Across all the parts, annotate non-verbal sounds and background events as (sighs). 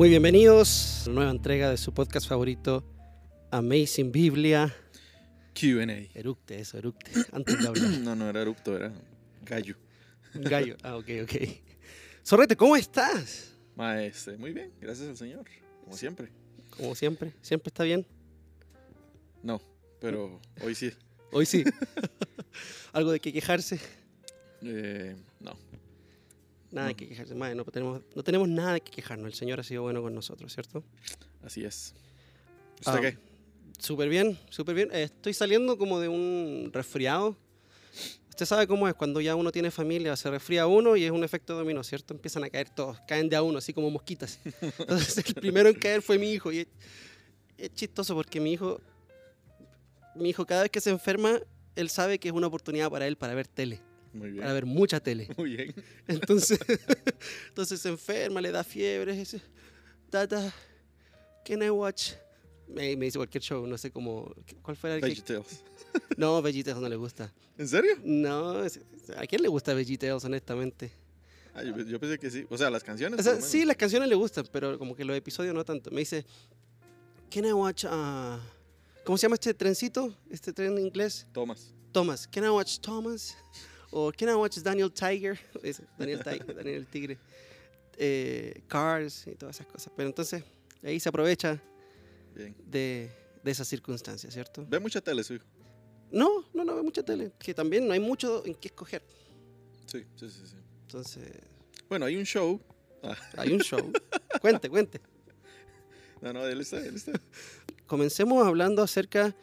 Muy bienvenidos a una nueva entrega de su podcast favorito, Amazing Biblia. QA. Eructe, eso, eructe. Antes de hablar. (clears throat) No, no era erupto, era gallo. Gallo. Ah, ok, ok. Sorrete, ¿cómo estás? Maestre, muy bien, gracias al Señor, como siempre. Como siempre, siempre está bien. No, pero hoy sí. Hoy sí. (laughs) Algo de que quejarse. Eh, Nada que quejarse. Madre, no tenemos, no tenemos nada que quejarnos. El Señor ha sido bueno con nosotros, ¿cierto? así es. ¿Usted Ah, qué? Súper bien, súper bien. Eh, Estoy saliendo como de un resfriado. Usted sabe cómo es, cuando ya uno tiene familia, se resfría uno y es un efecto dominó, ¿cierto? Empiezan a caer todos, caen de a uno, así como mosquitas. (laughs) Entonces el primero en caer fue mi hijo y es, es chistoso porque mi hijo, mi hijo cada vez que se enferma, él sabe que es una oportunidad para él para ver tele, Muy bien. para ver mucha tele. (laughs) Muy bien. Entonces, (laughs) entonces se enferma, le da fiebre. Dice, Tata, can I watch? Me, me dice cualquier show, no sé cómo. ¿Cuál fue el que.? VeggieTales. (laughs) No, VeggieTales no le gusta. ¿En serio? No, es- ¿a quién le gusta VeggieTales, honestamente? Ah, yo, yo pensé que sí. O sea, las canciones. O sea, sí, las canciones le gustan, pero como que los episodios no tanto. Me dice, can I watch. ah, ¿Cómo se llama este trencito? Este tren en inglés. Thomas. Thomas. Can I watch Thomas? O Can I watch Daniel Tiger? (laughs) Daniel Tiger, (laughs) Daniel el Tigre. Eh, Cars y todas esas cosas. Pero entonces ahí se aprovecha Bien. de, de esas circunstancias, ¿cierto? Ve mucha tele, su hijo. No, no, no ve mucha tele. Que también no hay mucho en qué escoger. Sí, sí, sí, sí. Entonces, Bueno, hay un show. Ah, hay un show. (laughs) cuente, cuente. no, no, él está, él está. Comencemos hablando acerca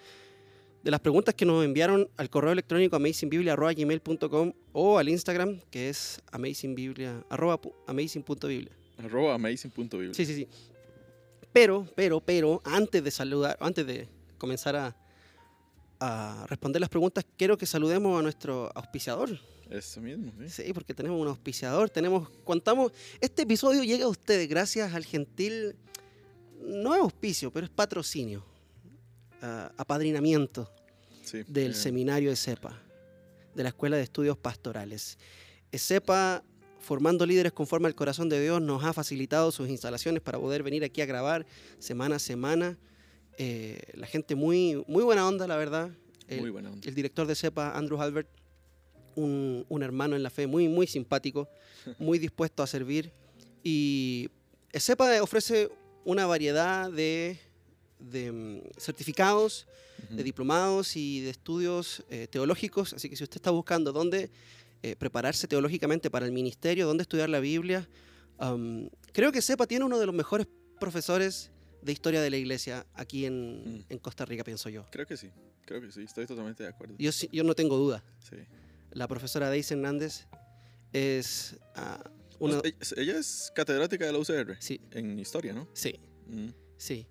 de las preguntas que nos enviaron al correo electrónico amazingbiblia.gmail.com o al Instagram, que es amazingbiblia, arroba amazing.biblia. Arroba amazing.biblia. Sí, sí, sí. Pero, pero, pero, antes de saludar, antes de comenzar a, a responder las preguntas, quiero que saludemos a nuestro auspiciador. Eso mismo, sí. Sí, porque tenemos un auspiciador, tenemos, contamos, este episodio llega a ustedes gracias al gentil, no es auspicio, pero es patrocinio, ah, apadrinamiento sí. del eh, seminario de CEPA, de la Escuela de Estudios Pastorales. CEPA, formando líderes conforme al corazón de Dios, nos ha facilitado sus instalaciones para poder venir aquí a grabar semana a semana. Eh, la gente muy, muy buena onda, la verdad. El, Muy buena onda. el director de CEPA, Andrew Albert, un, un hermano en la fe muy, muy simpático, (laughs) muy dispuesto a servir. Y CEPA ofrece una variedad de, de, mm, certificados, de diplomados y de estudios eh, teológicos. Así que si usted está buscando dónde eh, prepararse teológicamente para el ministerio, dónde estudiar la Biblia, creo que CEPA tiene uno de los mejores profesores de historia de la iglesia aquí en, Mm. en Costa Rica, pienso yo. Creo que sí. Creo que sí. Estoy totalmente de acuerdo. Yo, sí- yo no tengo duda. Sí. La profesora Daisy Hernández es ah, una... Ella es catedrática de la UCR. Sí, En historia, ¿no? sí, Mm. sí.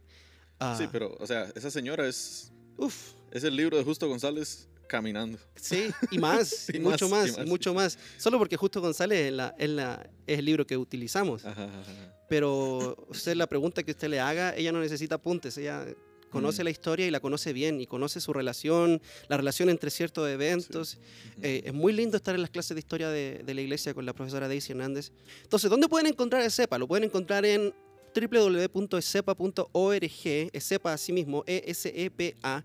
Ah, Sí, pero, o sea, esa señora es, Uf, es el libro de Justo González caminando. sí, (laughs) y más, y, Y mucho más, más, y mucho más. Solo porque Justo González es, la, es, la- es el libro que utilizamos. Ajá, ajá, ajá. Pero usted la pregunta que usted le haga, ella no necesita apuntes, ella conoce Mm. la historia y la conoce bien y conoce su relación, la relación entre ciertos eventos. Eh, es muy lindo estar en las clases de historia de, de la iglesia con la profesora Daisy Hernández. Entonces, ¿dónde pueden encontrar el CEPA? Lo pueden encontrar en www.cepa.org, es CEPA así mismo, E esepa.org,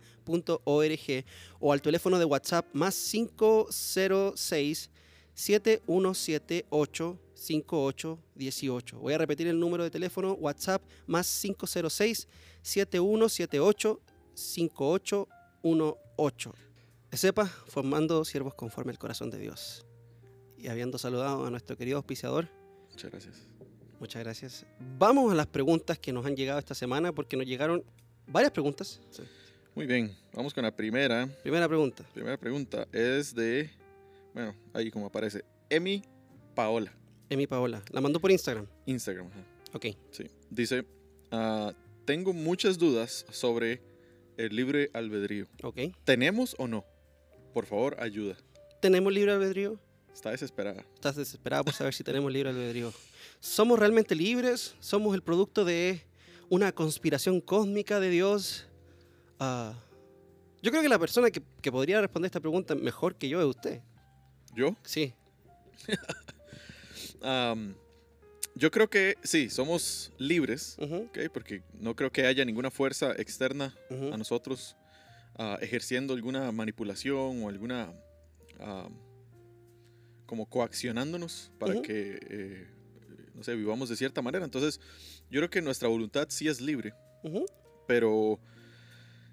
o al teléfono de WhatsApp más 506 7178 5818. Voy a repetir el número de teléfono WhatsApp más 506 7178 5818. Sepa, formando siervos conforme al corazón de Dios. Y habiendo saludado a nuestro querido auspiciador, Muchas gracias. Muchas gracias. Vamos a las preguntas que nos han llegado esta semana, porque nos llegaron varias preguntas. Muy bien, vamos con la primera. Primera pregunta. Primera pregunta es de, bueno, ahí como aparece, Emi Paola, Emi Paola. La mandó por Instagram. Instagram. ajá. Ok. Sí. Dice, ah, tengo muchas dudas sobre el libre albedrío. Ok. ¿Tenemos o no? Por favor, ayuda. ¿Tenemos libre albedrío? Está desesperada. Estás desesperada por saber si tenemos libre albedrío. ¿Somos realmente libres? ¿Somos el producto de una conspiración cósmica de Dios? Ah, yo creo que la persona que, que podría responder esta pregunta mejor que yo es usted. ¿Yo? Sí. (laughs) Am, yo creo que sí, somos libres, Ujú, ¿ok? porque no creo que haya ninguna fuerza externa ujú, a nosotros ah, ejerciendo alguna manipulación o alguna como coaccionándonos para que eh, no sé vivamos de cierta manera. Entonces yo creo que nuestra voluntad sí es libre pero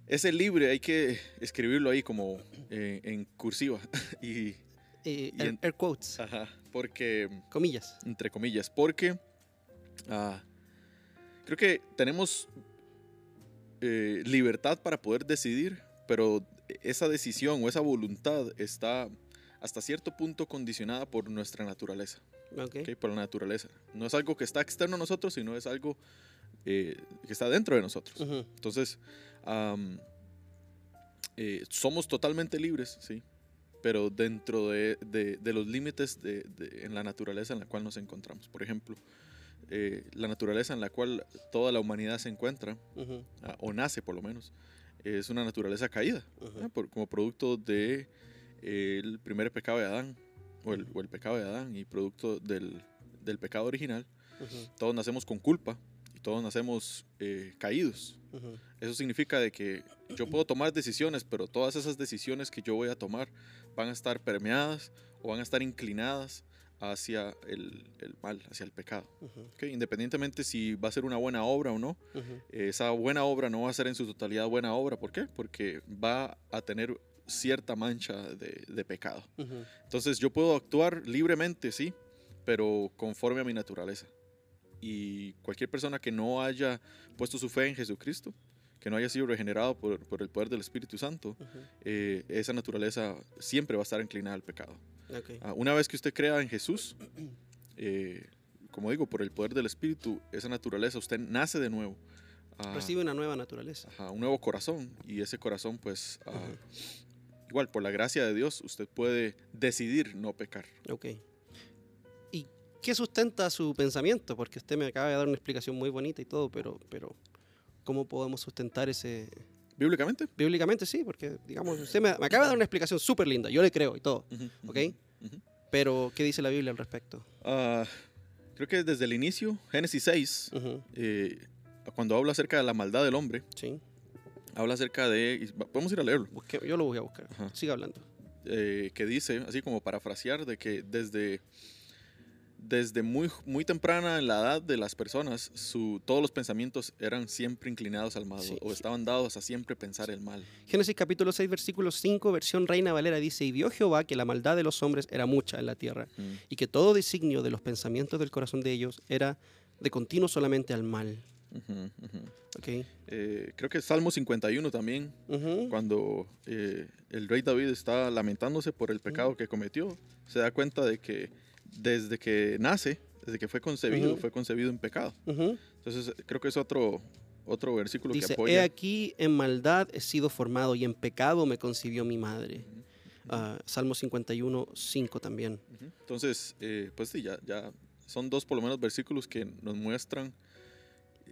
ese libre hay que escribirlo ahí como eh, en cursiva (laughs) y Eh, Y en- air quotes, ajá, porque comillas. entre comillas, porque ah, creo que tenemos libertad para poder decidir, pero esa decisión o esa voluntad está hasta cierto punto condicionada por nuestra naturaleza, Ok. ¿ok? por la naturaleza. No es algo que está externo a nosotros, sino es algo eh, que está dentro de nosotros. Ujú, Entonces, eh, somos totalmente libres, sí, pero dentro de, de- de los límites de, de- en la naturaleza en la cual nos encontramos. Por ejemplo, eh, la naturaleza en la cual toda la humanidad se encuentra, ah, o nace por lo menos, es una naturaleza caída, como producto del primer pecado de Adán, o el, o el pecado de Adán, y producto del, del pecado original. Todos nacemos con culpa y todos nacemos eh, caídos. Eso significa de que yo puedo tomar decisiones, pero todas esas decisiones que yo voy a tomar van a estar permeadas o van a estar inclinadas hacia el, el mal, hacia el pecado. ¿ok? Independientemente si va a ser una buena obra o no, esa buena obra no va a ser en su totalidad buena obra. ¿Por qué? Porque va a tener cierta mancha de, de pecado. Entonces yo puedo actuar libremente, sí, pero conforme a mi naturaleza. Y cualquier persona que no haya puesto su fe en Jesucristo, que no haya sido regenerado por, por el poder del Espíritu Santo, eh, esa naturaleza siempre va a estar inclinada al pecado. Ah, una vez que usted crea en Jesús, (clears throat) eh, como digo, por el poder del Espíritu, esa naturaleza, usted nace de nuevo. Ah, Recibe una nueva naturaleza. ajá, un nuevo corazón y ese corazón pues ah. Igual por la gracia de Dios usted puede decidir no pecar. Ok. ¿Y qué sustenta su pensamiento? Porque usted me acaba de dar una explicación muy bonita y todo, pero, pero ¿cómo podemos sustentar ese... Bíblicamente. Bíblicamente sí, porque digamos, usted me, me acaba de dar una explicación súper linda, yo le creo y todo, Ujú, ¿ok? Pero ¿qué dice la Biblia al respecto? Ah, creo que desde el inicio, Génesis 6, Ujú, eh, cuando habla acerca de la maldad del hombre, Sí, habla acerca de, podemos ir a leerlo, busque- yo lo voy a buscar. Ajá. Siga hablando. eh, que dice, así como parafrasear, de que desde, desde muy, muy temprana en la edad de las personas, su, todos los pensamientos eran siempre inclinados al mal, Sí. o estaban dados a siempre pensar el mal. Génesis capítulo 6, versículo 5, versión Reina Valera dice, y vio Jehová que la maldad de los hombres era mucha en la tierra, Mm. y que todo designio de los pensamientos del corazón de ellos era de continuo solamente al mal. Ujú. ¿Ok? Eh, creo que Salmo 51 también, Ujú, cuando eh, el rey David está lamentándose por el pecado que cometió, se da cuenta de que desde que nace, desde que fue concebido, Ujú. fue concebido en pecado. Entonces creo que es otro, otro versículo que Dice, he apoya. aquí en maldad he sido formado y en pecado me concibió mi madre. Ah, Salmo 51, 5 también. Entonces, eh, pues sí, ya, ya son dos por lo menos versículos que nos muestran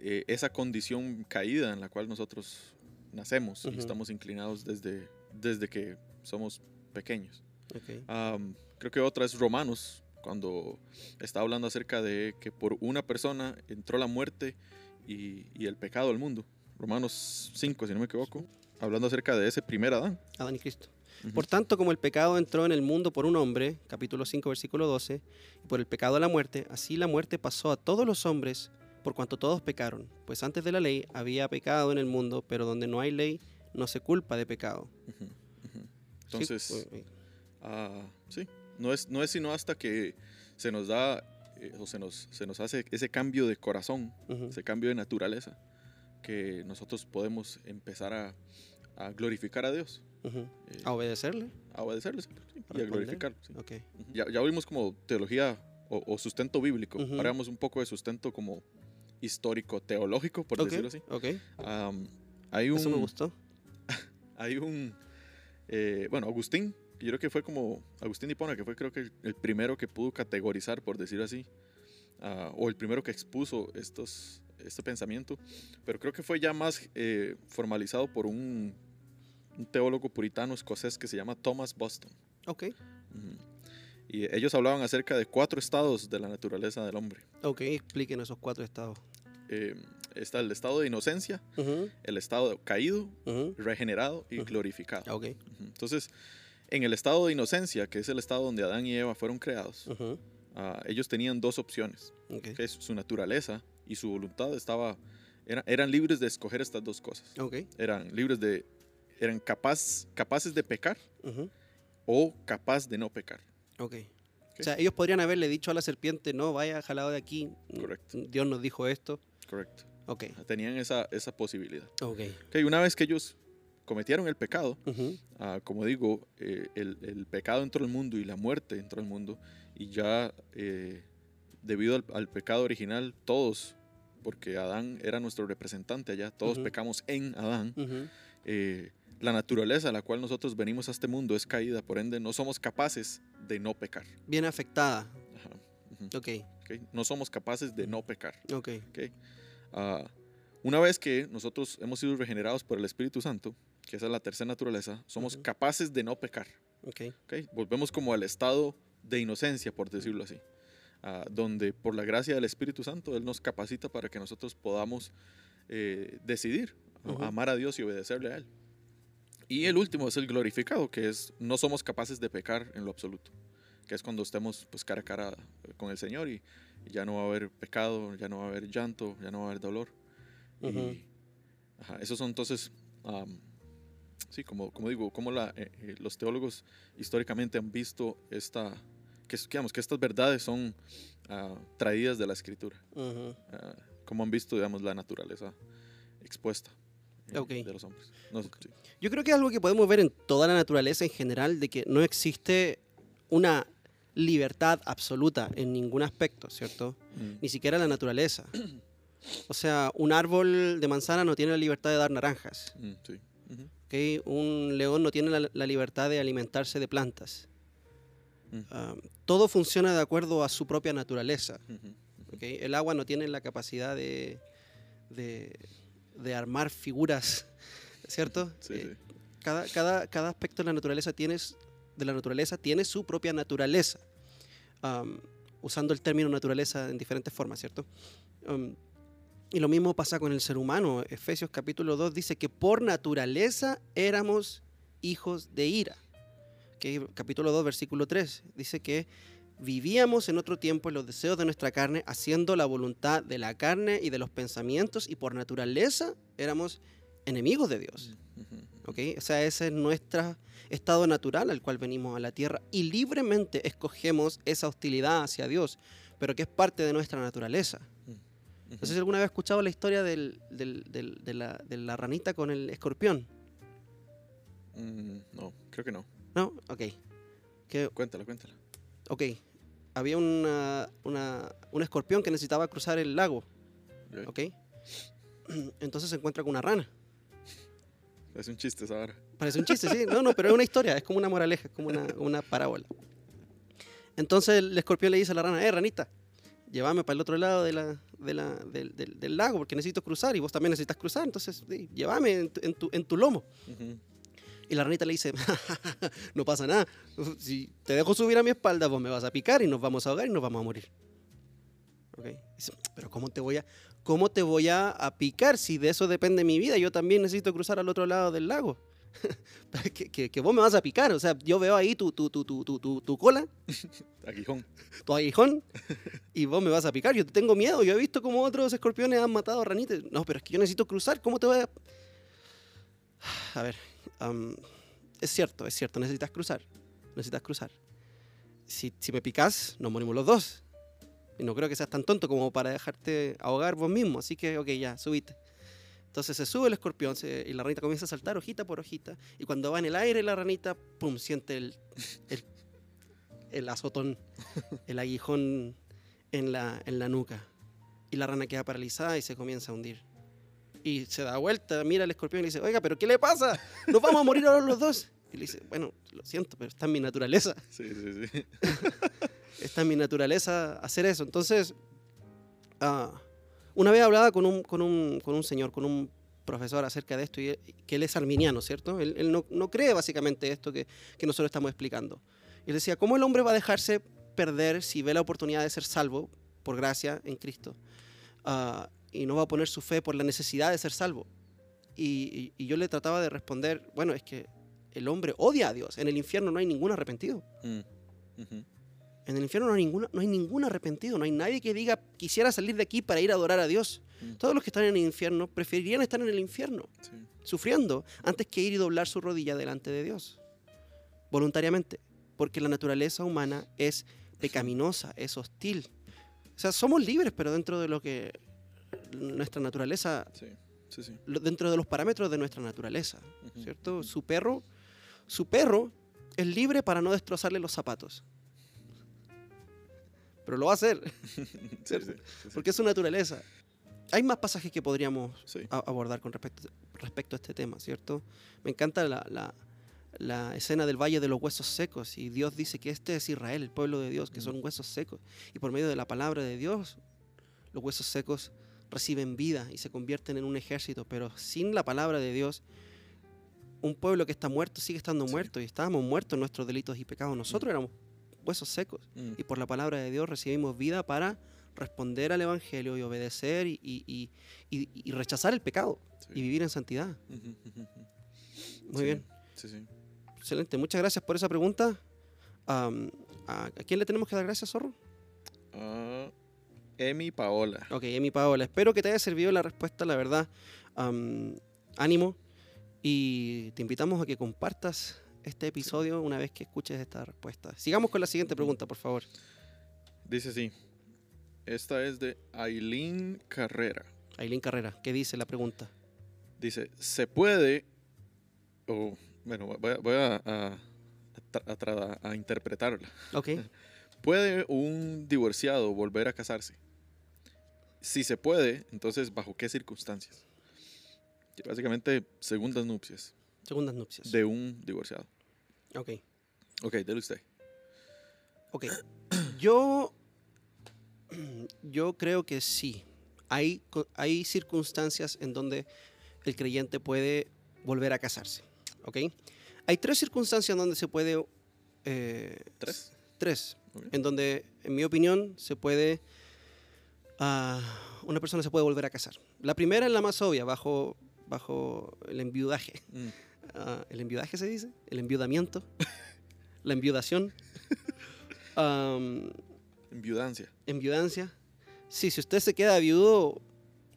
eh, esa condición caída en la cual nosotros nacemos y estamos inclinados desde, desde que somos pequeños. Creo que otra es Romanos, cuando está hablando acerca de que por una persona entró la muerte y, y el pecado al mundo. Romanos 5, si no me equivoco, hablando acerca de ese primer Adán. Adán y Cristo. Por tanto, como el pecado entró en el mundo por un hombre, capítulo 5, versículo 12, y por el pecado la muerte, así la muerte pasó a todos los hombres, por cuanto todos pecaron. Pues antes de la ley había pecado en el mundo, pero donde no hay ley, no se culpa de pecado. Ujú. Sí, Entonces, uy, uy. Ah, sí, no es, no es sino hasta que se nos da eh, o se nos, se nos hace ese cambio de corazón, Ujú. ese cambio de naturaleza, que nosotros podemos empezar a, a glorificar a Dios, Ujú. eh, A obedecerle. a obedecerle sí, y a glorificarlo. sí. Ok. Ujú. Ya, ya vimos como teología o, o sustento bíblico, Ujú. ahora vemos un poco de sustento como histórico, teológico, por Ok, decirlo así. ok. Am, hay un, Eso me gustó. (laughs) hay un, eh, bueno, Agustín, yo creo que fue como, Agustín Hipona, que fue creo que el, el primero que pudo categorizar, por decir así, ah, o el primero que expuso estos, este pensamiento, pero creo que fue ya más eh, formalizado por un, un teólogo puritano escocés que se llama Thomas Boston. Ok. Ujú. Y ellos hablaban acerca de cuatro estados de la naturaleza del hombre. Ok, expliquen esos cuatro estados. Eh, está el estado de inocencia, Ujú, el estado caído, ujú, regenerado y Ujú. glorificado. Ok. Ujú. Entonces, en el estado de inocencia, que es el estado donde Adán y Eva fueron creados, ah, ellos tenían dos opciones, ok, que es su naturaleza y su voluntad estaba, era- eran libres de escoger estas dos cosas. ok, Eran libres de, eran capaz, capaces de pecar o capaz de no pecar. Ok. O sea, ellos podrían haberle dicho a la serpiente, no, vaya jalado de aquí. Correcto. Dios nos dijo esto. Correcto. Ok, Tenían esa, esa posibilidad. ok. Ok, una vez que ellos cometieron el pecado, ujú, Ah, como digo, eh, el, el pecado entró al mundo y la muerte entró al mundo y ya eh, debido al, al pecado original todos, porque Adán era nuestro representante allá, todos Ujú. pecamos en Adán, ujú, eh, la naturaleza a la cual nosotros venimos a este mundo es caída, por ende no somos capaces de no pecar. Bien afectada. Ajá, ujú, Ok, ok, No somos capaces de no pecar. ok. ok. Ah, una vez que nosotros hemos sido regenerados por el Espíritu Santo, que esa es la tercera naturaleza, somos capaces de no pecar. Ok, ¿ok? Volvemos como al estado de inocencia, por decirlo así, ah, donde por la gracia del Espíritu Santo Él nos capacita para que nosotros podamos eh, decidir amar a Dios y obedecerle a Él. Y el último es el glorificado, que es no somos capaces de pecar en lo absoluto, que es cuando estemos pues, cara a cara con el Señor y, y ya no va a haber pecado, ya no va a haber llanto, ya no va a haber dolor. Y, ajá, esos son entonces, sí, como, como digo, como la, eh, eh, los teólogos históricamente han visto esta, que, es- digamos, que estas verdades son ah, traídas de la escritura, ah, como han visto, digamos, la naturaleza expuesta eh, Ok. de los hombres. No sé, sí. Yo creo que es algo que podemos ver en toda la naturaleza en general, de que no existe una libertad absoluta en ningún aspecto, ¿cierto? Mm, Ni siquiera la naturaleza. O sea, un árbol de manzana no tiene la libertad de dar naranjas. mm, sí. Ujú, ¿ok? Un león no tiene la, la libertad de alimentarse de plantas. Mm. Ah, todo funciona de acuerdo a su propia naturaleza. ¿ok? El agua no tiene la capacidad de, de, de armar figuras, ¿cierto? (laughs) Sí, Eh, sí. cada, cada, cada aspecto de la naturaleza tiene, de la naturaleza tiene su propia naturaleza. Am, usando el término naturaleza en diferentes formas, ¿cierto? Am, y lo mismo pasa con el ser humano. Efesios capítulo 2 dice que por naturaleza éramos hijos de ira. Que capítulo 2, versículo 3 dice que vivíamos en otro tiempo en los deseos de nuestra carne, haciendo la voluntad de la carne y de los pensamientos, y por naturaleza éramos enemigos de Dios. Ujú, ¿ok? O sea, ese es nuestro estado natural al cual venimos a la tierra y libremente escogemos esa hostilidad hacia Dios, pero que es parte de nuestra naturaleza. No sé si alguna vez has escuchado la historia del- del- del- de, la, de la ranita con el escorpión. Mm, no, creo que no. ¿No? Ok. Que, Cuéntala, cuéntala. ok. Había una, una- un escorpión que necesitaba cruzar el lago. Ok. ¿Ok? (clears throat) Entonces se encuentra con una rana. Es un chiste esa hora. Parece un chiste, sí. No, no, pero es una historia, es como una moraleja, es como una, una parábola. Entonces el escorpión le dice a la rana, eh, ranita, llévame para el otro lado de la, de la- del, del- del lago porque necesito cruzar y vos también necesitas cruzar, entonces sí, llévame en tu, en, tu, en tu lomo. Ujú, Y la ranita le dice, (laughs) no pasa nada, si te dejo subir a mi espalda, vos me vas a picar y nos vamos a ahogar y nos vamos a morir. ¿Ok? Dice, pero ¿cómo te voy a, cómo te voy a, a picar si de eso depende mi vida? Yo también necesito cruzar al otro lado del lago. (laughs) que, que- que vos me vas a picar, o sea, yo veo ahí tu, tu, tu, tu, tu, tu, tu cola, (laughs) Aguijón. tu aguijón, y vos me vas a picar. Yo te tengo miedo, yo he visto cómo otros escorpiones han matado a ranitas. No, pero es que yo necesito cruzar, ¿cómo te voy a...? (sighs) A ver, es cierto, es cierto, necesitas cruzar, necesitas cruzar. Si, si me picas, nos morimos los dos. Y no creo que seas tan tonto como para dejarte ahogar vos mismo, así que, ok, ya, subite. Entonces se sube el escorpión y la ranita comienza a saltar hojita por hojita. Y cuando va en el aire la ranita, pum, siente el, el, el azotón, el aguijón en la, en la nuca. Y la rana queda paralizada y se comienza a hundir. Y se da vuelta, mira al escorpión y le dice, oiga, ¿pero qué le pasa? Nos vamos a morir ahora los dos. Y le dice, bueno, lo siento, pero está en mi naturaleza. (laughs) Sí, sí, sí. (laughs) Está en mi naturaleza hacer eso. Entonces, ah, una vez hablaba con un, con, un, con un señor, con un profesor acerca de esto, y él- que él es arminiano, ¿cierto? Él, él no, no cree básicamente esto que, que nosotros estamos explicando. Y él decía, ¿cómo el hombre va a dejarse perder si ve la oportunidad de ser salvo por gracia en Cristo? ah, y no va a poner su fe por la necesidad de ser salvo. Y, y- y yo le trataba de responder, bueno, es que el hombre odia a Dios. En el infierno no hay ningún arrepentido. Mm, En el infierno no hay, ninguna, no hay ningún arrepentido. No hay nadie que diga, quisiera salir de aquí para ir a adorar a Dios. Mm. Todos los que están en el infierno preferirían estar en el infierno, sí, sufriendo, antes que ir y doblar su rodilla delante de Dios. Voluntariamente. Porque la naturaleza humana es pecaminosa, es hostil. O sea, somos libres, pero dentro de lo que nuestra naturaleza sí, sí, sí. lo- dentro de los parámetros de nuestra naturaleza, ¿cierto? Su perro, su perro es libre para no destrozarle los zapatos. Pero lo va a hacer, (laughs) porque es su naturaleza. Hay más pasajes que podríamos abordar con respecto, respecto a este tema, ¿cierto? Me encanta la, la- la escena del Valle de los Huesos Secos y Dios dice que este es Israel, el pueblo de Dios, que son huesos secos. Y por medio de la palabra de Dios, los huesos secos reciben vida y se convierten en un ejército, pero sin la palabra de Dios, un pueblo que está muerto sigue estando Sí. muerto y estábamos muertos en nuestros delitos y pecados. Nosotros éramos huesos secos Mm, y por la palabra de Dios recibimos vida para responder al Evangelio y obedecer y, y- y- y- rechazar el pecado sí. y vivir en santidad. Muy Sí, bien, excelente. Muchas gracias por esa pregunta. Am, ¿a, a quién le tenemos que dar gracias, Zorro? Ah, Emi Paola. Ok, Emi Paola. Espero que te haya servido la respuesta, la verdad. Ánimo y te invitamos a que compartas este episodio una vez que escuches esta respuesta. Sigamos con la siguiente pregunta, por favor. Dice así. Esta es de Aileen Carrera. Aileen Carrera, ¿qué dice la pregunta? Dice, ¿se puede, o bueno, voy a, voy a- a- a tra- a tra- a interpretarla. Ok, (laughs) ¿Puede un divorciado volver a casarse? Si se puede, entonces, ¿bajo qué circunstancias? Básicamente, segundas nupcias segundas nupcias. de un divorciado. Ok. Ok, dele usted. Ok. (coughs) Yo, yo creo que sí. Hay, hay circunstancias en donde el creyente puede volver a casarse. ¿Ok? Hay tres circunstancias en donde se puede... eh, ¿Tres? Tres. En donde, en mi opinión, se puede... ah, una persona se puede volver a casar. La primera es la más obvia, bajo, bajo el enviudaje. Mm, Ah, ¿El enviudaje se dice? ¿El enviudamiento? ¿La enviudación? (laughs) Am, Enviudancia. enviudancia. Sí, si usted se queda viudo,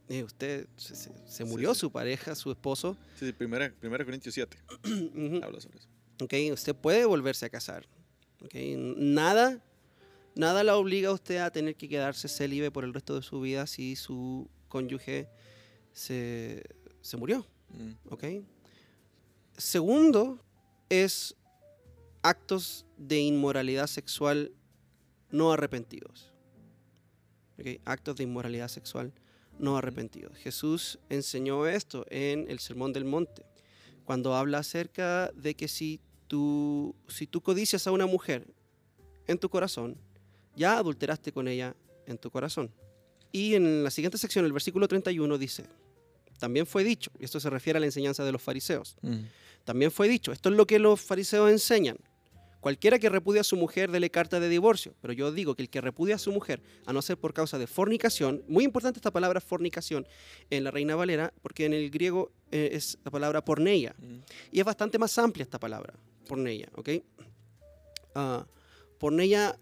eh, usted se, se- se Sí, murió sí. su pareja, su esposo. Sí, sí, primera, primera Corintios 7 (clears throat) Ujú. habla sobre eso. Ok, usted puede volverse a casar. Ok, Nada, nada la obliga a usted a tener que quedarse célibe por el resto de su vida si su cónyuge se, se murió. Mm, ¿ok? Segundo es actos de inmoralidad sexual no arrepentidos. ¿ok? Actos de inmoralidad sexual no arrepentidos. Jesús enseñó esto en el Sermón del Monte, cuando habla acerca de que si tú, si tú codicias a una mujer en tu corazón, ya adulteraste con ella en tu corazón. Y en la siguiente sección, el versículo 31 dice, también fue dicho, y esto se refiere a la enseñanza de los fariseos, mm, también fue dicho, esto es lo que los fariseos enseñan. Cualquiera que repudia a su mujer, dele carta de divorcio. Pero yo digo que el que repudia a su mujer, a no ser por causa de fornicación, muy importante esta palabra fornicación en la Reina Valera, porque en el griego eh, es la palabra porneia. mm, Y es bastante más amplia esta palabra, porneia, ¿ok? Ah, porneia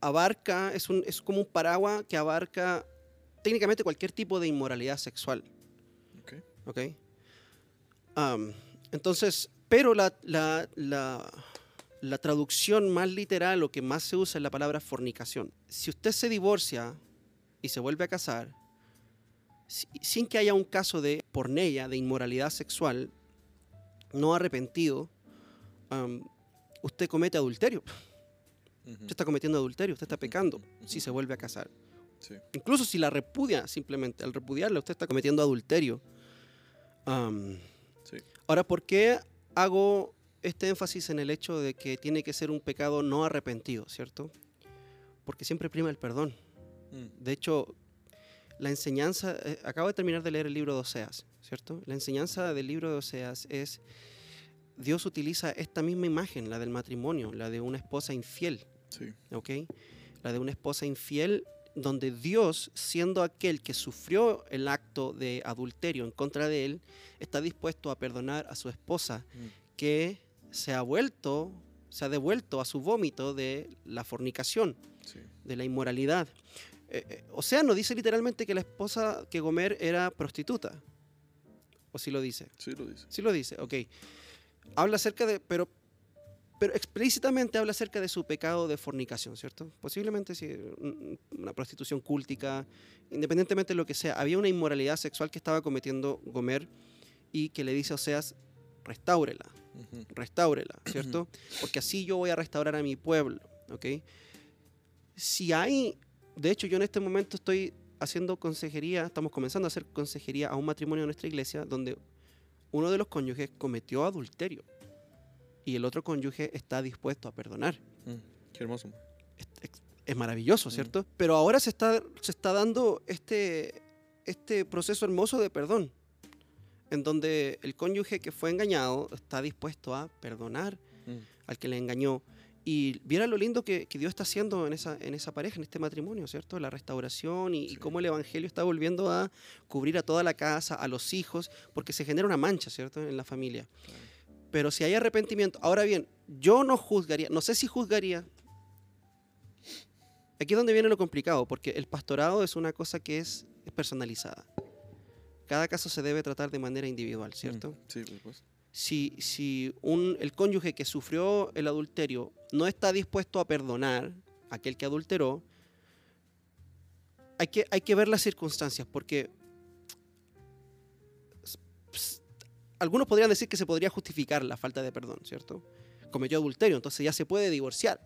abarca, es, un, es como un paraguas que abarca técnicamente cualquier tipo de inmoralidad sexual. ok. ¿ok? Am, entonces, pero la, la- la- la traducción más literal, lo que más se usa es la palabra fornicación. Si usted se divorcia y se vuelve a casar, si- sin que haya un caso de porneia, de inmoralidad sexual, no arrepentido, usted comete adulterio. Usted está cometiendo adulterio, usted está pecando si se vuelve a casar. Sí. Incluso si la repudia simplemente, al repudiarla, usted está cometiendo adulterio. Sí. Ahora, ¿por qué hago este énfasis en el hecho de que tiene que ser un pecado no arrepentido, ¿cierto? Porque siempre prima el perdón. Mm, De hecho, la enseñanza, eh, acabo de terminar de leer el libro de Oseas, ¿cierto? La enseñanza del libro de Oseas es Dios utiliza esta misma imagen, la del matrimonio, la de una esposa infiel, Sí. ¿ok? La de una esposa infiel donde Dios, siendo aquel que sufrió el acto de adulterio en contra de él, está dispuesto a perdonar a su esposa Mm. que se ha vuelto, se ha devuelto a su vómito de la fornicación, Sí. de la inmoralidad. Eh, eh, o sea, no dice literalmente que la esposa que Gomer era prostituta. ¿O sí lo dice? Sí lo dice. Sí lo dice, ok. Habla acerca de, pero, pero explícitamente habla acerca de su pecado de fornicación, ¿cierto? Posiblemente sí, una prostitución cúltica, independientemente de lo que sea. Había una inmoralidad sexual que estaba cometiendo Gomer y que le dice a Oseas, restáurela, Ujú. restáurela, ¿cierto? Porque así yo voy a restaurar a mi pueblo, ¿ok? Si hay, de hecho yo en este momento estoy haciendo consejería, estamos comenzando a hacer consejería a un matrimonio en nuestra iglesia donde uno de los cónyuges cometió adulterio y el otro cónyuge está dispuesto a perdonar. Mm. Qué hermoso. Es, maravilloso, Mm. ¿cierto? Pero ahora se está, se está dando este, este proceso hermoso de perdón, en donde el cónyuge que fue engañado está dispuesto a perdonar Mm. al que le engañó. Y viera lo lindo que, que Dios está haciendo en esa, en esa pareja, en este matrimonio, ¿cierto? La restauración y, cómo el Evangelio está volviendo a cubrir a toda la casa, a los hijos, porque se genera una mancha, ¿cierto? En la familia. Claro. Pero si hay arrepentimiento, ahora bien, yo no juzgaría, no sé si juzgaría. Aquí es donde viene lo complicado, porque el pastorado es una cosa que es, es personalizada. Cada caso se debe tratar de manera individual, ¿cierto? Mm. Sí, supuesto. si, si un, el cónyuge que sufrió el adulterio no está dispuesto a perdonar a aquel que adulteró, hay que, hay que ver las circunstancias, porque algunos podrían decir que se podría justificar la falta de perdón, ¿cierto? Cometió adulterio, entonces ya se puede divorciar.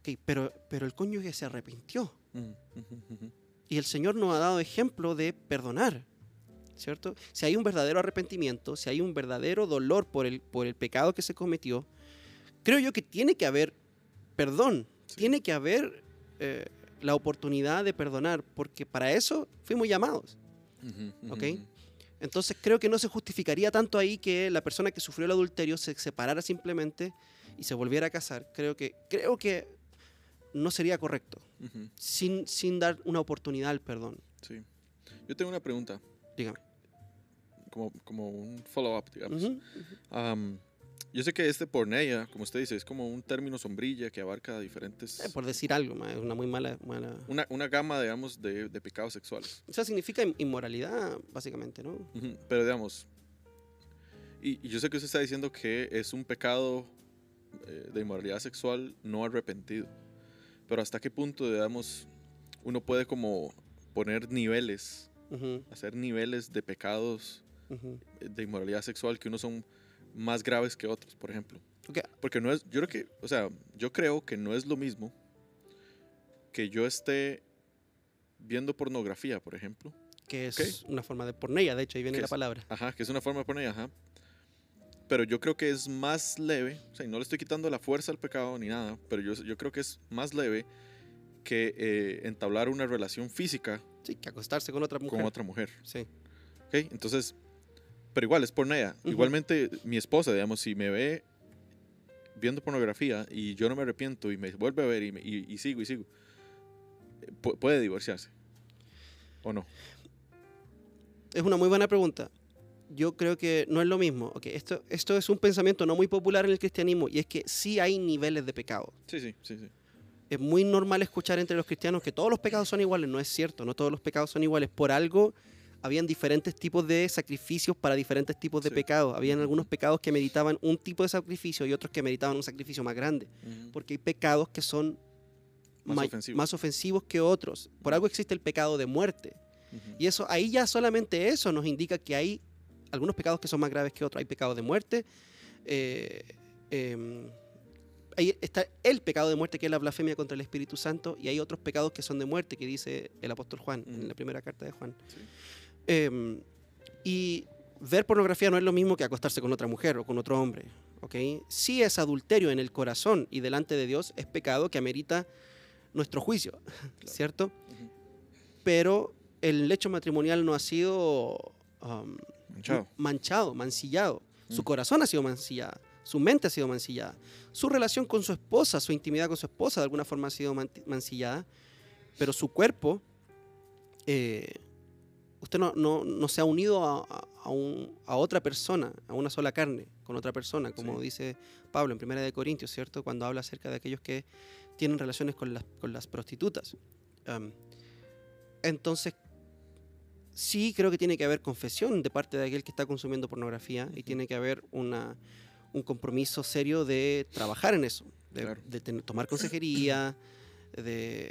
Ok, pero, pero el cónyuge se arrepintió. Mm. Y el Señor nos ha dado ejemplo de perdonar, ¿cierto? Si hay un verdadero arrepentimiento, si hay un verdadero dolor por el, por el pecado que se cometió, creo yo que tiene que haber perdón, Sí. tiene que haber eh, la oportunidad de perdonar, porque para eso fuimos llamados. Ok. Entonces creo que no se justificaría tanto ahí que la persona que sufrió el adulterio se separara simplemente y se volviera a casar. Creo que, creo que no sería correcto, sin, sin dar una oportunidad al perdón. Sí. Yo tengo una pregunta, Dígame. como, como un follow-up, digamos. Yo sé que este porneia, como usted dice, es como un término sombrilla que abarca diferentes... Eh, por decir algo, ma, es una muy mala, mala... Una, una gama, digamos, de, de pecados sexuales. O sea, significa in- inmoralidad, básicamente, ¿no? Ujú, Pero digamos, y, y yo sé que usted está diciendo que es un pecado eh, de inmoralidad sexual no arrepentido. Pero hasta qué punto, digamos, uno puede como poner niveles, Ujú, hacer niveles de pecados ujú. eh, de inmoralidad sexual que unos son más graves que otros, por ejemplo. Ok. Porque no es, yo creo que, o sea, yo creo que no es lo mismo que yo esté viendo pornografía, por ejemplo. Que es una forma de pornella, de hecho, ahí viene ¿Qué la es? palabra. Ajá, que es una forma de poner, ajá. Pero yo creo que es más leve, o sea, y no le estoy quitando la fuerza al pecado ni nada, pero yo, yo creo que es más leve que eh, entablar una relación física Sí, que acostarse con otra mujer. con otra mujer. Sí. ¿ok? Entonces, pero igual es pornea. Ujú. Igualmente, mi esposa, digamos, si me ve viendo pornografía y yo no me arrepiento y me vuelve a ver y, me- y- y sigo y sigo, eh, pu- puede divorciarse. ¿O no? Es una muy buena pregunta. Yo creo que no es lo mismo. Ok, esto, esto es un pensamiento no muy popular en el cristianismo y es que sí hay niveles de pecado. Sí, sí, sí, sí. Es muy normal escuchar entre los cristianos que todos los pecados son iguales. No es cierto, no todos los pecados son iguales. Por algo habían diferentes tipos de sacrificios para diferentes tipos de Sí. pecados. Habían algunos pecados que meditaban un tipo de sacrificio y otros que meditaban un sacrificio más grande. Porque hay pecados que son Más ofensivos. más ofensivos que otros. Por algo existe el pecado de muerte. Y eso, ahí ya solamente eso nos indica que hay algunos pecados que son más graves que otros. Hay pecados de muerte. eh, em, ahí está el pecado de muerte, que es la blasfemia contra el Espíritu Santo, y hay otros pecados que son de muerte, que dice el apóstol Juan, en la primera carta de Juan. Sí. Em, y ver pornografía no es lo mismo que acostarse con otra mujer o con otro hombre. ¿ok? Sí es adulterio en el corazón y delante de Dios es pecado que amerita nuestro juicio, ¿cierto? Ujú. pero el lecho matrimonial no ha sido um, Manchado. manchado, mancillado. Su Mm. corazón ha sido mancillada. Su mente ha sido mancillada. Su relación con su esposa, su intimidad con su esposa, de alguna forma ha sido mancillada. Pero su cuerpo, eh, usted no, no- no se ha unido a, a- a un- a otra persona, a una sola carne, con otra persona, como Sí. dice Pablo en Primera de Corintios, ¿cierto? Cuando habla acerca de aquellos que tienen relaciones con las, con las prostitutas. Am, entonces, sí creo que tiene que haber confesión de parte de aquel que está consumiendo pornografía y tiene que haber una, un compromiso serio de trabajar en eso, de, Claro. de tener- tomar consejería, de,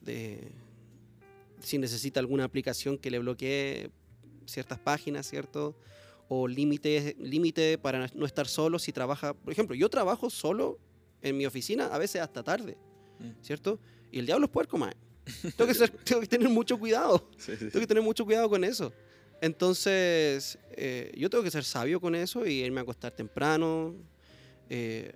de si necesita alguna aplicación que le bloquee ciertas páginas, ¿cierto? O límite límite para no estar solo si trabaja. Por ejemplo, yo trabajo solo en mi oficina, a veces hasta tarde, Mm. ¿cierto? Y el diablo es puerco, mae. Tengo que, ser- (laughs) tengo que tener mucho cuidado. Sí, sí, Tengo que tener mucho cuidado con eso. Entonces, eh, yo tengo que ser sabio con eso y irme a acostar temprano. eh,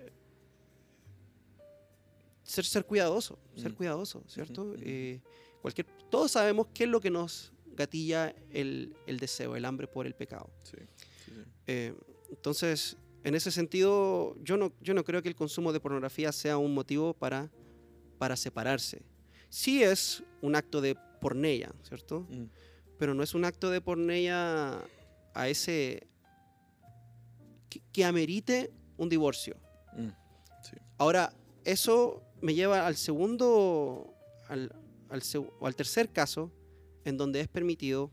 ser, ser cuidadoso, ser Mm. cuidadoso, ¿cierto? Eh, cualquier, todos sabemos qué es lo que nos gatilla el, el deseo, el hambre por el pecado. Sí, sí, sí. Eh, entonces, en ese sentido, yo no, yo no creo que el consumo de pornografía sea un motivo para, para separarse. Sí es un acto de porneia, ¿cierto? Mm. pero no es un acto de porneia a ese que, que amerite un divorcio. Mm. Sí. Ahora, eso me lleva al segundo, al, al o al tercer caso, en donde es permitido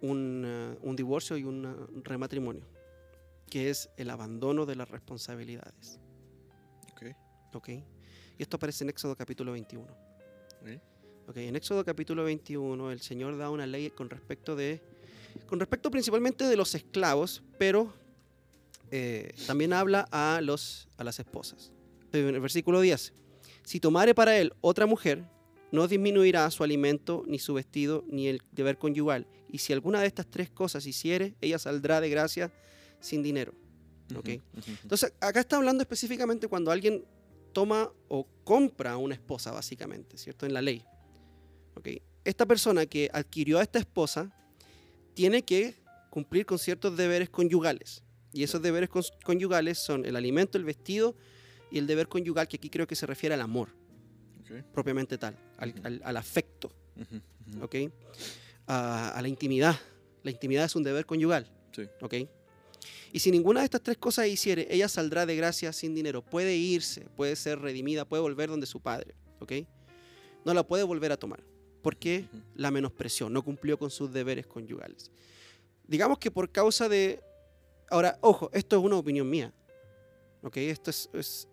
un, eh, un divorcio y un eh, rematrimonio, que es el abandono de las responsabilidades. Ok. ¿ok? Y esto aparece en Éxodo capítulo 21. Ok. Ok, en Éxodo capítulo 21 el Señor da una ley con respecto de, con respecto principalmente de los esclavos, pero eh, también habla a, los, a las esposas. En el versículo 10, si tomare para él otra mujer, no disminuirá su alimento, ni su vestido, ni el deber conyugal. Y si alguna de estas tres cosas hiciere, ella saldrá de gracia sin dinero. Entonces, acá está hablando específicamente cuando alguien toma o compra a una esposa, básicamente, ¿cierto? En la ley. Esta persona que adquirió a esta esposa tiene que cumplir con ciertos deberes conyugales. Y esos deberes conyugales son el alimento, el vestido y el deber conyugal, que aquí creo que se refiere al amor, Ok. propiamente tal, al, al- al afecto, Ujú, ujú. ¿ok? A, a la intimidad. La intimidad es un deber conyugal. Sí. ¿ok? Y si ninguna de estas tres cosas hiciere, ella saldrá de gracia sin dinero. Puede irse, puede ser redimida, puede volver donde su padre, ¿ok? No la puede volver a tomar. porque la menospreció, no cumplió con sus deberes conyugales. Digamos que por causa de... Ahora, ojo, esto es una opinión mía. ¿Ok? Esto es... es-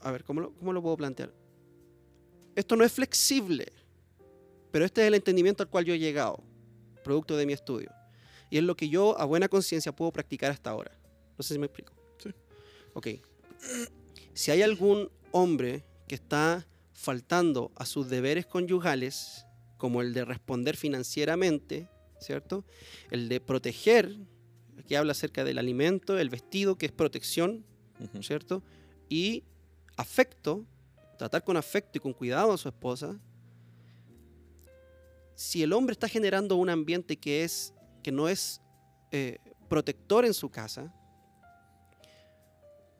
A ver, ¿cómo lo, ¿cómo lo puedo plantear? Esto no es flexible, pero este es el entendimiento al cual yo he llegado, producto de mi estudio. Y es lo que yo a buena conciencia puedo practicar hasta ahora. No sé si me explico. Sí. Ok. Si hay algún hombre que está faltando a sus deberes conyugales, como el de responder financieramente, ¿cierto? El de proteger, aquí habla acerca del alimento, el vestido, que es protección. ¿cierto? Y afecto, tratar con afecto y con cuidado a su esposa. Si el hombre está generando un ambiente que, es, que no es eh, protector en su casa,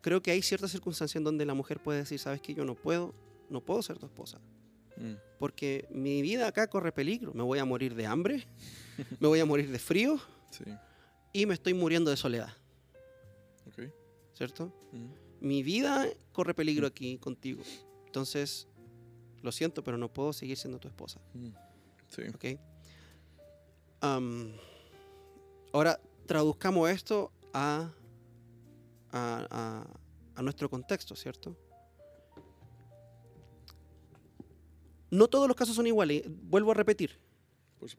creo que hay ciertas circunstancias en donde la mujer puede decir, sabes que yo no puedo, no puedo ser tu esposa, Mm. porque mi vida acá corre peligro, me voy a morir de hambre, (laughs) me voy a morir de frío Sí. y me estoy muriendo de soledad. ¿cierto? Mm. Mi vida corre peligro aquí contigo. Entonces, lo siento, pero no puedo seguir siendo tu esposa. Mm. Sí. ¿Ok? Am, ahora, traduzcamos esto a, a, a- a nuestro contexto, ¿cierto? No todos los casos son iguales. Vuelvo a repetir.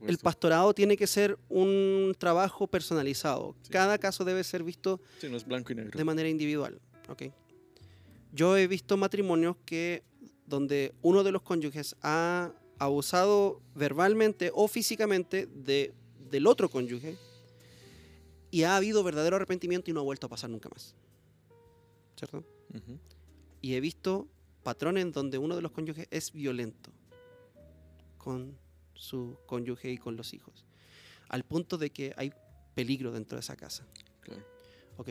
El pastorado tiene que ser un trabajo personalizado. Sí. Cada caso debe ser visto Sí, no es blanco y negro. de manera individual. ¿Ok? Yo he visto matrimonios que donde uno de los cónyuges ha abusado verbalmente o físicamente de, del otro cónyuge y ha habido verdadero arrepentimiento y no ha vuelto a pasar nunca más. ¿Cierto? Y he visto patrones donde uno de los cónyuges es violento con su cónyuge y con los hijos. Al punto de que hay peligro dentro de esa casa. Claro. ¿Ok?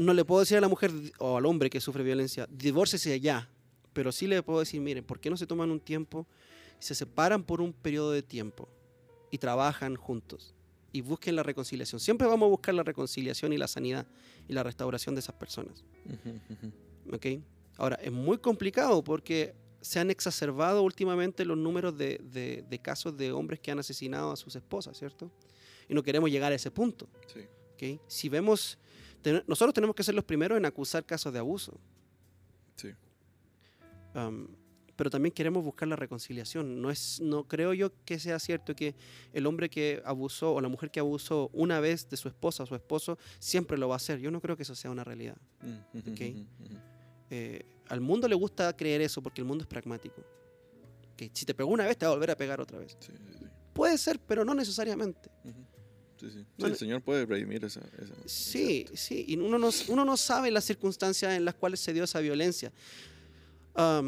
No le puedo decir a la mujer o al hombre que sufre violencia, divórcese ya. Pero sí le puedo decir, miren, ¿por qué no se toman un tiempo y se separan por un periodo de tiempo y trabajan juntos y busquen la reconciliación? Siempre vamos a buscar la reconciliación y la sanidad y la restauración de esas personas. Ujú, ujú. ¿ok? Ahora, es muy complicado porque se han exacerbado últimamente los números de, de- de casos de hombres que han asesinado a sus esposas, ¿cierto? Y no queremos llegar a ese punto. Sí. ¿ok? Si vemos, ten- nosotros tenemos que ser los primeros en acusar casos de abuso, Sí. pero también queremos buscar la reconciliación. No, es, no creo yo que sea cierto que el hombre que abusó o la mujer que abusó una vez de su esposa o su esposo siempre lo va a hacer. Yo no creo que eso sea una realidad. Mm, ujú, Ok. ujú, ujú. Eh, al mundo le gusta creer eso porque el mundo es pragmático. Que si te pegó una vez, te va a volver a pegar otra vez. Sí, sí, sí. Puede ser, pero no necesariamente. Ujú. Sí, sí. El Señor puede redimir esa. esa- Sí, sí, y uno no, uno no sabe las circunstancias en las cuales se dio esa violencia. La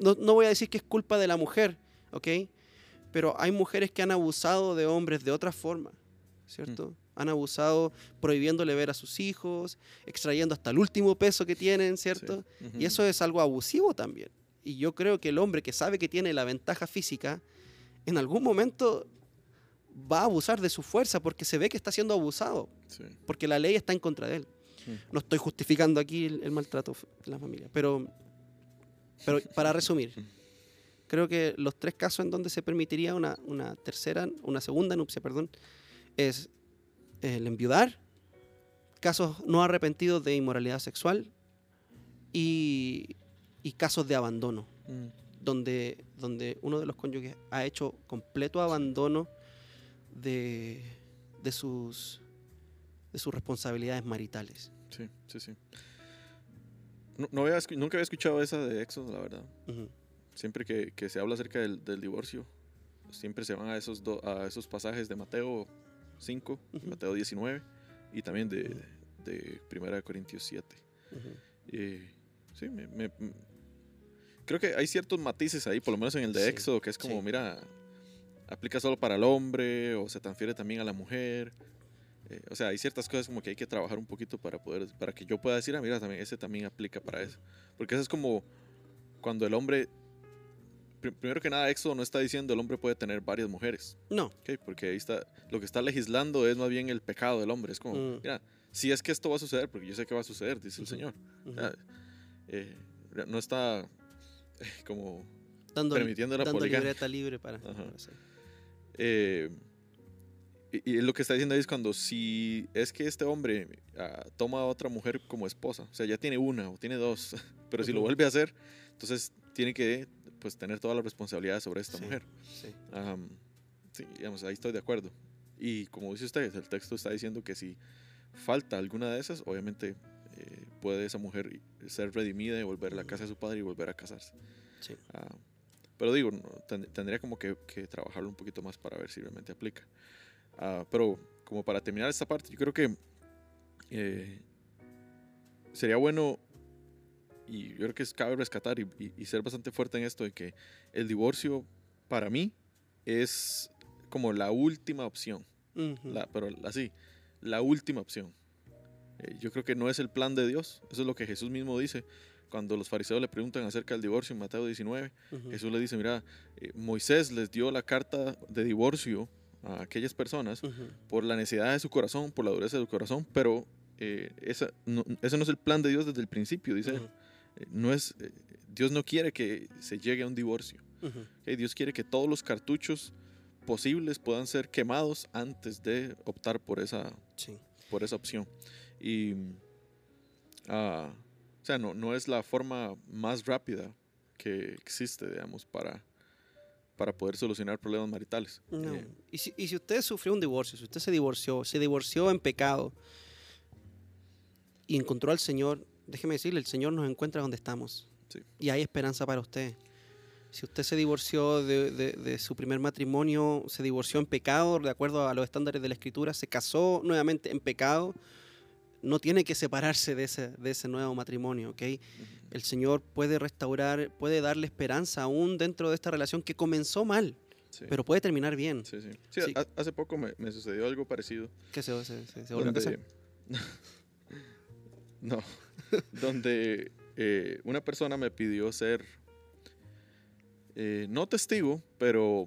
no, no voy a decir que es culpa de la mujer, ¿ok? Pero hay mujeres que han abusado de hombres de otra forma, ¿cierto? Han abusado prohibiéndole ver a sus hijos, extrayendo hasta el último peso que tienen, ¿cierto? Sí. Y eso es algo abusivo también. Y yo creo que el hombre que sabe que tiene la ventaja física, en algún momento va a abusar de su fuerza porque se ve que está siendo abusado, Sí. porque la ley está en contra de él. No estoy justificando aquí el, el maltrato de la familia, pero, pero para resumir, creo que los tres casos en donde se permitiría una, una tercera, una segunda nupcia, perdón, es el enviudar, casos no arrepentidos de inmoralidad sexual y, y casos de abandono Mm, donde, donde uno de los cónyuges ha hecho completo abandono de, de, sus, de sus responsabilidades maritales. Sí, sí, sí. No, no había nunca había escuchado esa de Éxodo, la verdad. Siempre que, que se habla acerca del, del divorcio, siempre se van a esos, do- a esos pasajes de Mateo 5 y Ujú. Mateo 19 y también de, de 1 Corintios 7. ujú. Y sí, me- creo que hay ciertos matices ahí, por lo menos en el de Sí, Éxodo, que es como, sí. mira, aplica solo para el hombre o se transfiere también a la mujer. Eh, o sea, hay ciertas cosas como que hay que trabajar un poquito para poder, para que yo pueda decir, ah, mira, también, ese también aplica para eso. Porque eso es como cuando el hombre, pri- primero que nada, Éxodo no está diciendo el hombre puede tener varias mujeres. No. Porque ahí está, lo que está legislando es más bien el pecado del hombre. Es como, Mm. mira, si es que esto va a suceder, porque yo sé que va a suceder, dice el. Señor. Ah, eh, no está (laughs) como dando, permitiendo la dando poligamia. libreta libre para, para hacer. eh, y, y lo que está diciendo ahí es cuando si es que este hombre ah, toma a otra mujer como esposa, o sea, ya tiene una o tiene dos, (laughs) pero si lo vuelve a hacer, entonces tiene que pues tener toda la responsabilidad sobre esta Sí. mujer. Sí. Digamos, ahí estoy de acuerdo. Y como dice usted, el texto está diciendo que si falta alguna de esas, obviamente puede esa mujer ser redimida y volver a la casa de su padre y volver a casarse. Sí. Ah, pero digo, no, ten- tendría como que, que trabajarlo un poquito más para ver si realmente aplica. Ah, pero como para terminar esta parte, yo creo que eh, sería bueno, y yo creo que cabe rescatar y, y- y ser bastante fuerte en esto, de que el divorcio para mí es como la última opción, la- pero así, la última opción. Eh, yo creo que no es el plan de Dios, eso es lo que Jesús mismo dice. Cuando los fariseos le preguntan acerca del divorcio en Mateo 19, Ujú. Jesús le dice, mira, eh, Moisés les dio la carta de divorcio a aquellas personas Ujú. por la necesidad de su corazón, por la dureza de su corazón, pero eh, esa, no, ese no es el plan de Dios desde el principio, dice. Ujú. Eh, no es, eh, Dios no quiere que se llegue a un divorcio. Ujú. ¿ok? Dios quiere que todos los cartuchos posibles puedan ser quemados antes de optar por esa, Sí. por esa opción. Y, ah, o sea, no, no es la forma más rápida que existe, digamos, para, para poder solucionar problemas maritales. No. Eh, Y, si, y si usted sufrió un divorcio, si usted se divorció, se divorció en pecado y encontró al Señor, déjeme decirle, el Señor nos encuentra donde estamos. Sí. Y hay esperanza para usted. Si usted se divorció de, de- de su primer matrimonio, se divorció en pecado, de acuerdo a los estándares de la Escritura, se casó nuevamente en pecado, no tiene que separarse de ese, de ese nuevo matrimonio, ¿ok? El Señor puede restaurar, puede darle esperanza aún dentro de esta relación que comenzó mal, Sí. pero puede terminar bien. Sí, sí. Sí, Sí. ha- hace poco me, me sucedió algo parecido. ¿Qué se, se, se- se volvió a casar? (laughs) no, donde eh, una persona me pidió ser, eh, no testigo, pero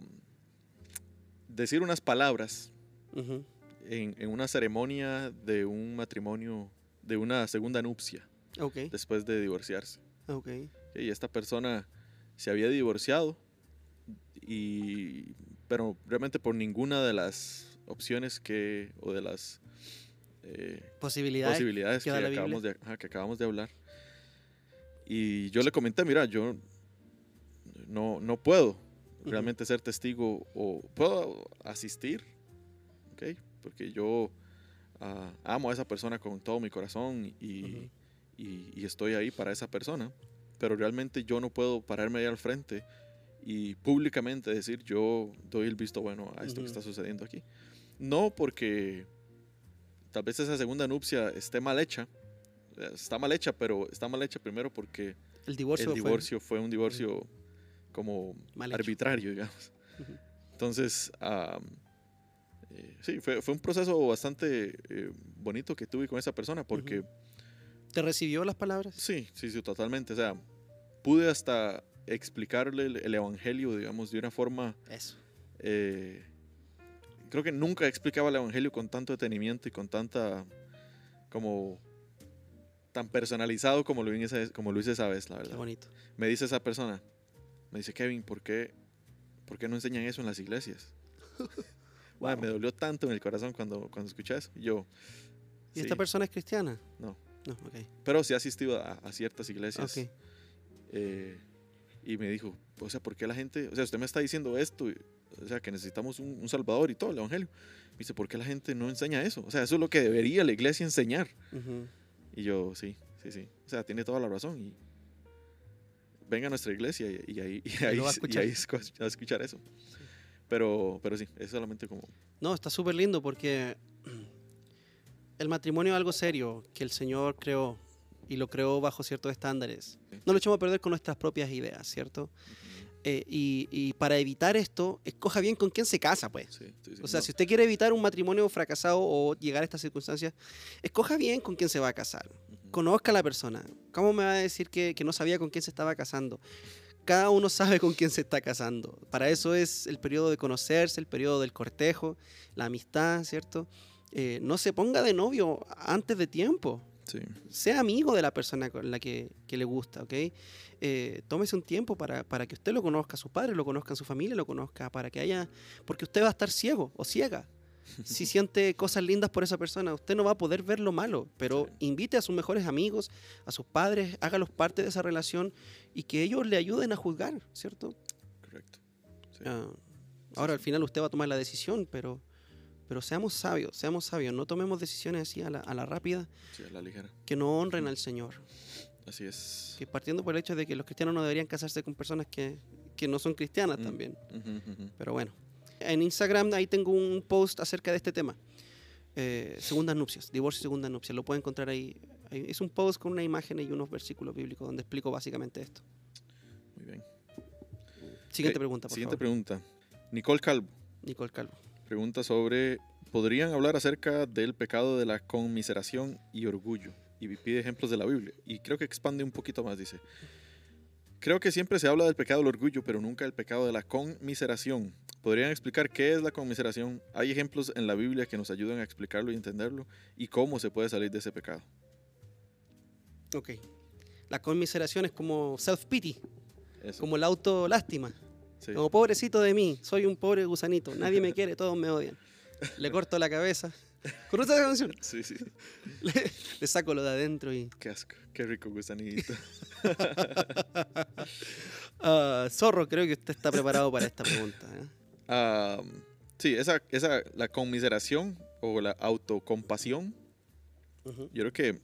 decir unas palabras Ujú. En, en una ceremonia de un matrimonio, de una segunda nupcia, Ok, después de divorciarse. ok. Y esta persona se había divorciado, y, pero realmente por ninguna de las opciones que, o de las eh, Posibilidades. posibilidades que acabamos de, ajá, que acabamos de hablar. Y yo le comenté, mira, yo no, no puedo realmente ser testigo o puedo asistir, ¿ok? Porque yo ah, amo a esa persona con todo mi corazón y, Ujú. y- y estoy ahí para esa persona, pero realmente yo no puedo pararme ahí al frente y públicamente decir yo doy el visto bueno a esto Ujú. que está sucediendo aquí. No porque tal vez esa segunda nupcia esté mal hecha, eh, está mal hecha, pero está mal hecha primero porque El divorcio, el fue- divorcio fue, un divorcio como Mal arbitrario, digamos. Entonces, am, eh, sí, fue, fue un proceso bastante eh, bonito que tuve con esa persona porque ¿Te recibió las palabras? sí, sí, sí, totalmente. O sea, pude hasta explicarle el, el evangelio, digamos, de una forma... Eso. eh, creo que nunca explicaba el evangelio con tanto detenimiento y con tanta... como... tan personalizado como lo, hice, como lo hice esa vez, la Qué verdad. bonito. Me dice esa persona, me dice, Kevin, ¿por qué, por qué no enseñan eso en las iglesias? (laughs) Wow. me dolió tanto en el corazón cuando, cuando escuché eso. Y yo, ¿Y esta sí, persona es cristiana? No. No, ok. pero sí he asistido a, a ciertas iglesias. Ok. eh, y me dijo, o sea, ¿por qué la gente, o sea, usted me está diciendo esto, o sea, que necesitamos un, un salvador y todo, el evangelio. Me dice, ¿por qué la gente no enseña eso? O sea, eso es lo que debería la iglesia enseñar. Ujú. Y yo, sí, sí, sí. O sea, tiene toda la razón. Y venga a nuestra iglesia y, y ahí, y ahí, y ahí a escuchar eso. Pero, pero sí, es solamente como... No, está súper lindo porque (clears throat) el matrimonio es algo serio que el Señor creó y lo creó bajo ciertos estándares. No lo echemos a perder con nuestras propias ideas, ¿cierto? Eh, y, y para evitar esto, escoja bien con quién se casa, pues. Sí, sí, sí. O sea, No, si usted quiere evitar un matrimonio fracasado o llegar a estas circunstancias, escoja bien con quién se va a casar. Conozca a la persona. ¿Cómo me va a decir que, que no sabía con quién se estaba casando? Cada uno sabe con quién se está casando. Para eso es el periodo de conocerse, el periodo del cortejo, la amistad, ¿cierto? Eh, no se ponga de novio antes de tiempo. Sí, Sea amigo de la persona con la que, que le gusta, ¿ok? Eh, tómese un tiempo para, para que usted lo conozca, sus padres lo conozcan, su familia lo conozca, para que haya... Porque usted va a estar ciego o ciega. (laughs) Si siente cosas lindas por esa persona, usted no va a poder ver lo malo, pero invite a sus mejores amigos, a sus padres, hágalos parte de esa relación y que ellos le ayuden a juzgar, ¿cierto? correcto. Sí. Ah, ahora al final usted va a tomar la decisión, pero, pero seamos sabios, seamos sabios, no tomemos decisiones así a la, a la rápida Sí, a la ligera. que no honren al Señor. Así es. Que partiendo por el hecho de que los cristianos no deberían casarse con personas que, que no son cristianas Mm. también. Pero bueno, en Instagram ahí tengo un post acerca de este tema. Eh, segundas nupcias, divorcio y segundas nupcias. Lo pueden encontrar ahí. Es un post con una imagen y unos versículos bíblicos donde explico básicamente esto. Muy bien. Siguiente pregunta, por Siguiente favor. pregunta. Nicole Calvo Nicole Calvo. pregunta sobre, ¿podrían hablar acerca del pecado de la conmiseración y orgullo? Y pide ejemplos de la Biblia. Y creo que expande un poquito más, dice. Creo que siempre se habla del pecado del orgullo, pero nunca del pecado de la conmiseración. ¿Podrían explicar qué es la conmiseración? ¿Hay ejemplos en la Biblia que nos ayuden a explicarlo y entenderlo? ¿Y cómo se puede salir de ese pecado? Ok. La conmiseración es como self-pity, como el autolástima. Sí. Como pobrecito de mí, soy un pobre gusanito. Nadie me quiere, todos me odian. (laughs) Le corto la cabeza. ¿Conoces esa canción? Sí, sí. Le, le saco lo de adentro y. Qué asco. Qué rico gusanito. (laughs) Ah, zorro, creo que usted está preparado para esta pregunta. ¿eh? Ah, sí, esa, esa, la conmiseración o la autocompasión, Ujú. yo creo que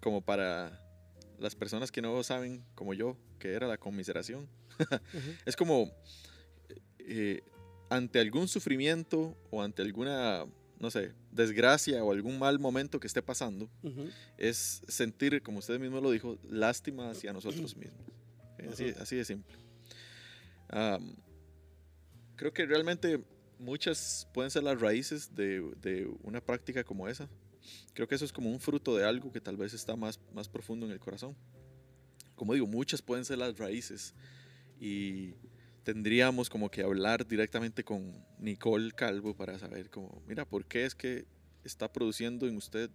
como para las personas que no saben, como yo, que era la conmiseración, Ujú. (laughs) es como eh, ante algún sufrimiento o ante alguna no sé, desgracia o algún mal momento que esté pasando, es sentir, como usted mismo lo dijo, lástima hacia nosotros (clears throat) mismos. Eh, Así, así de simple. Creo que realmente muchas pueden ser las raíces de, de una práctica como esa. Creo que eso es como un fruto de algo que tal vez está más, más profundo en el corazón. Como digo, muchas pueden ser las raíces y tendríamos como que hablar directamente con Nicole Calvo para saber como, mira, ¿por qué es que está produciendo en usted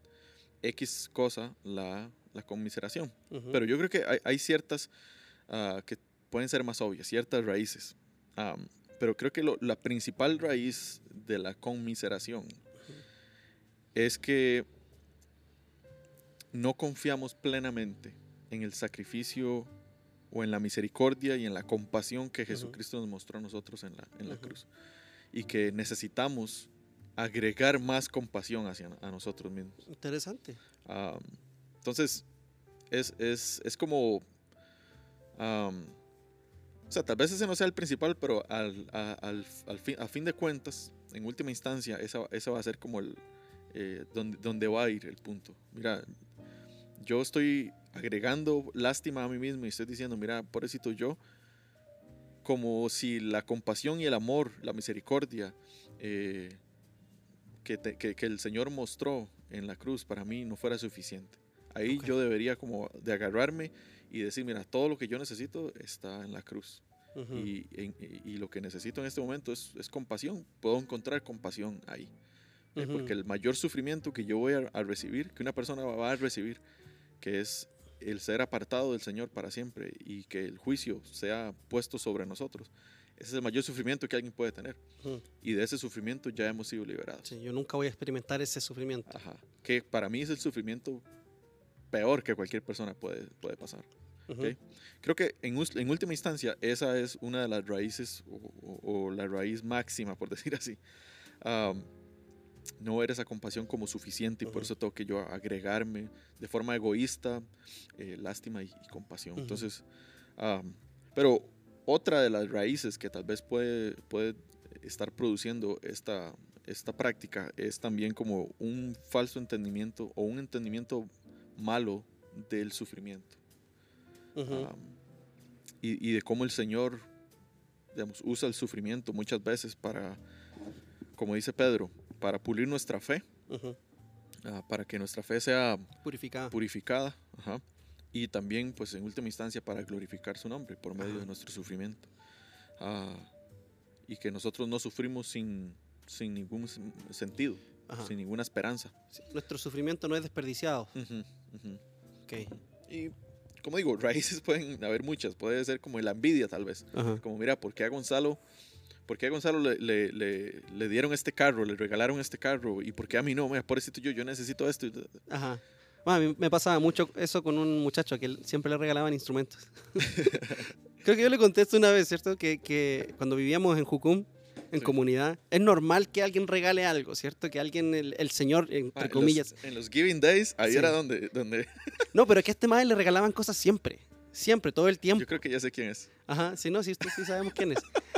X cosa la, la conmiseración? Pero yo creo que hay, hay ciertas ah, que pueden ser más obvias, ciertas raíces. Am, pero creo que lo- la principal raíz de la conmiseración es que no confiamos plenamente en el sacrificio o en la misericordia y en la compasión que Jesucristo nos mostró a nosotros en la, en la cruz. Y que necesitamos agregar más compasión hacia a nosotros mismos. Interesante. Am, entonces, es, es, es como... am, o sea, tal vez ese no sea el principal, pero al, a, al- al fin, a fin de cuentas, en última instancia, esa, esa va a ser como el... eh, donde, donde va a ir el punto. Mira, yo estoy agregando lástima a mí mismo y estoy diciendo, mira, pobrecito yo, como si la compasión y el amor, la misericordia eh, que, te- que- que el Señor mostró en la cruz para mí no fuera suficiente. Ahí Ok. yo debería como de agarrarme y decir, mira, todo lo que yo necesito está en la cruz. Ujú. y, en- y- y lo que necesito en este momento es, es compasión. Puedo encontrar compasión ahí. Eh, Ujú. Porque el mayor sufrimiento que yo voy a, a recibir, que una persona va a recibir, que es el ser apartado del Señor para siempre y que el juicio sea puesto sobre nosotros, ese es el mayor sufrimiento que alguien puede tener. Y de ese sufrimiento ya hemos sido liberados. Sí, yo nunca voy a experimentar ese sufrimiento. Ajá. Que para mí es el sufrimiento peor que cualquier persona puede, puede pasar. Ujú. ok. Creo que en, en última instancia esa es una de las raíces o, o- o la raíz máxima, por (laughs) decir así. Am, no ver esa compasión como suficiente y por eso tengo que yo agregarme de forma egoísta eh, lástima y, y compasión. Entonces, pero otra de las raíces que tal vez puede, puede estar produciendo esta, esta práctica es también como un falso entendimiento o un entendimiento malo del sufrimiento. Y, y de cómo el Señor digamos, usa el sufrimiento muchas veces para, como dice Pedro, para pulir nuestra fe, Ujú. ah, para que nuestra fe sea Purificada. purificada, ajá, y también, pues en última instancia, para glorificar su nombre por medio Ajá. de nuestro sufrimiento. Ah, y que nosotros no sufrimos sin, sin ningún sentido, Ajá. sin ninguna esperanza. Sí, Nuestro sufrimiento no es desperdiciado. Ujú, ujú. Ok. Y, como digo, (laughs) raíces pueden haber muchas, puede ser como la envidia tal vez. Como mira, ¿por qué a Gonzalo, por qué a Gonzalo le, le- le- le dieron este carro, le regalaron este carro y por qué a mí no? Mira, pobrecito yo, yo necesito esto. Ajá. Bueno, a mí me pasaba mucho eso con un muchacho que siempre le regalaban instrumentos. (laughs) Creo que yo le contesto una vez, ¿cierto? Que, que cuando vivíamos en Jucum, en Sí. comunidad, es normal que alguien regale algo, ¿cierto? Que alguien, el, el señor, Ah, entre en los- comillas. en los Giving Days, ahí Sí. era donde, donde (laughs) No, pero es que a este madre le regalaban cosas siempre. Siempre, todo el tiempo. yo creo que ya sé quién es. Ajá, sí, no, sí, sí sabemos quién es. (laughs)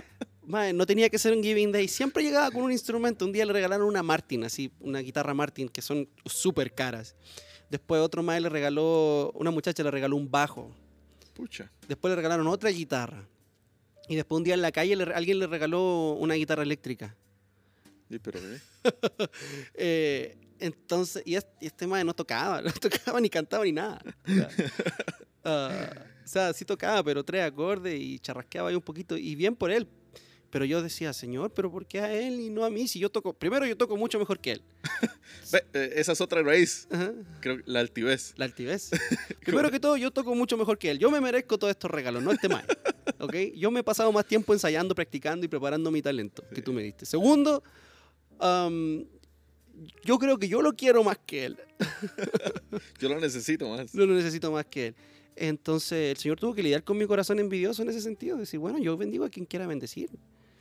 Mae, no tenía que ser un Giving Day. Siempre llegaba con un instrumento. Un día le regalaron una Martin, así, una guitarra Martin, que son súper caras. Después otro mae le regaló, una muchacha le regaló un bajo. Pucha. Después le regalaron otra guitarra. Y después un día en la calle le- alguien le regaló una guitarra eléctrica. Sí, pero, eh, (laughs) Eh, entonces, y este, este mae no tocaba, (laughs) no tocaba ni cantaba ni nada. O sea, (laughs) ah, o sea, sí tocaba, pero tres acordes y charrasqueaba ahí un poquito. Y bien por él. Pero yo decía, señor, pero ¿por qué a él y no a mí? Si yo toco, primero yo toco mucho mejor que él. (laughs) Eh, esa es otra raíz, Ajá, creo, la altivez. La altivez. (laughs) Primero que todo, yo toco mucho mejor que él. Yo me merezco todos estos regalos, no este mae. (laughs) ¿Ok? Yo me he pasado más tiempo ensayando, practicando y preparando mi talento que tú me diste. Segundo, yo creo que yo lo quiero más que él. Yo lo necesito más. No lo necesito más que él. Entonces, el Señor tuvo que lidiar con mi corazón envidioso en ese sentido. Decir, bueno, yo bendigo a quien quiera bendecir.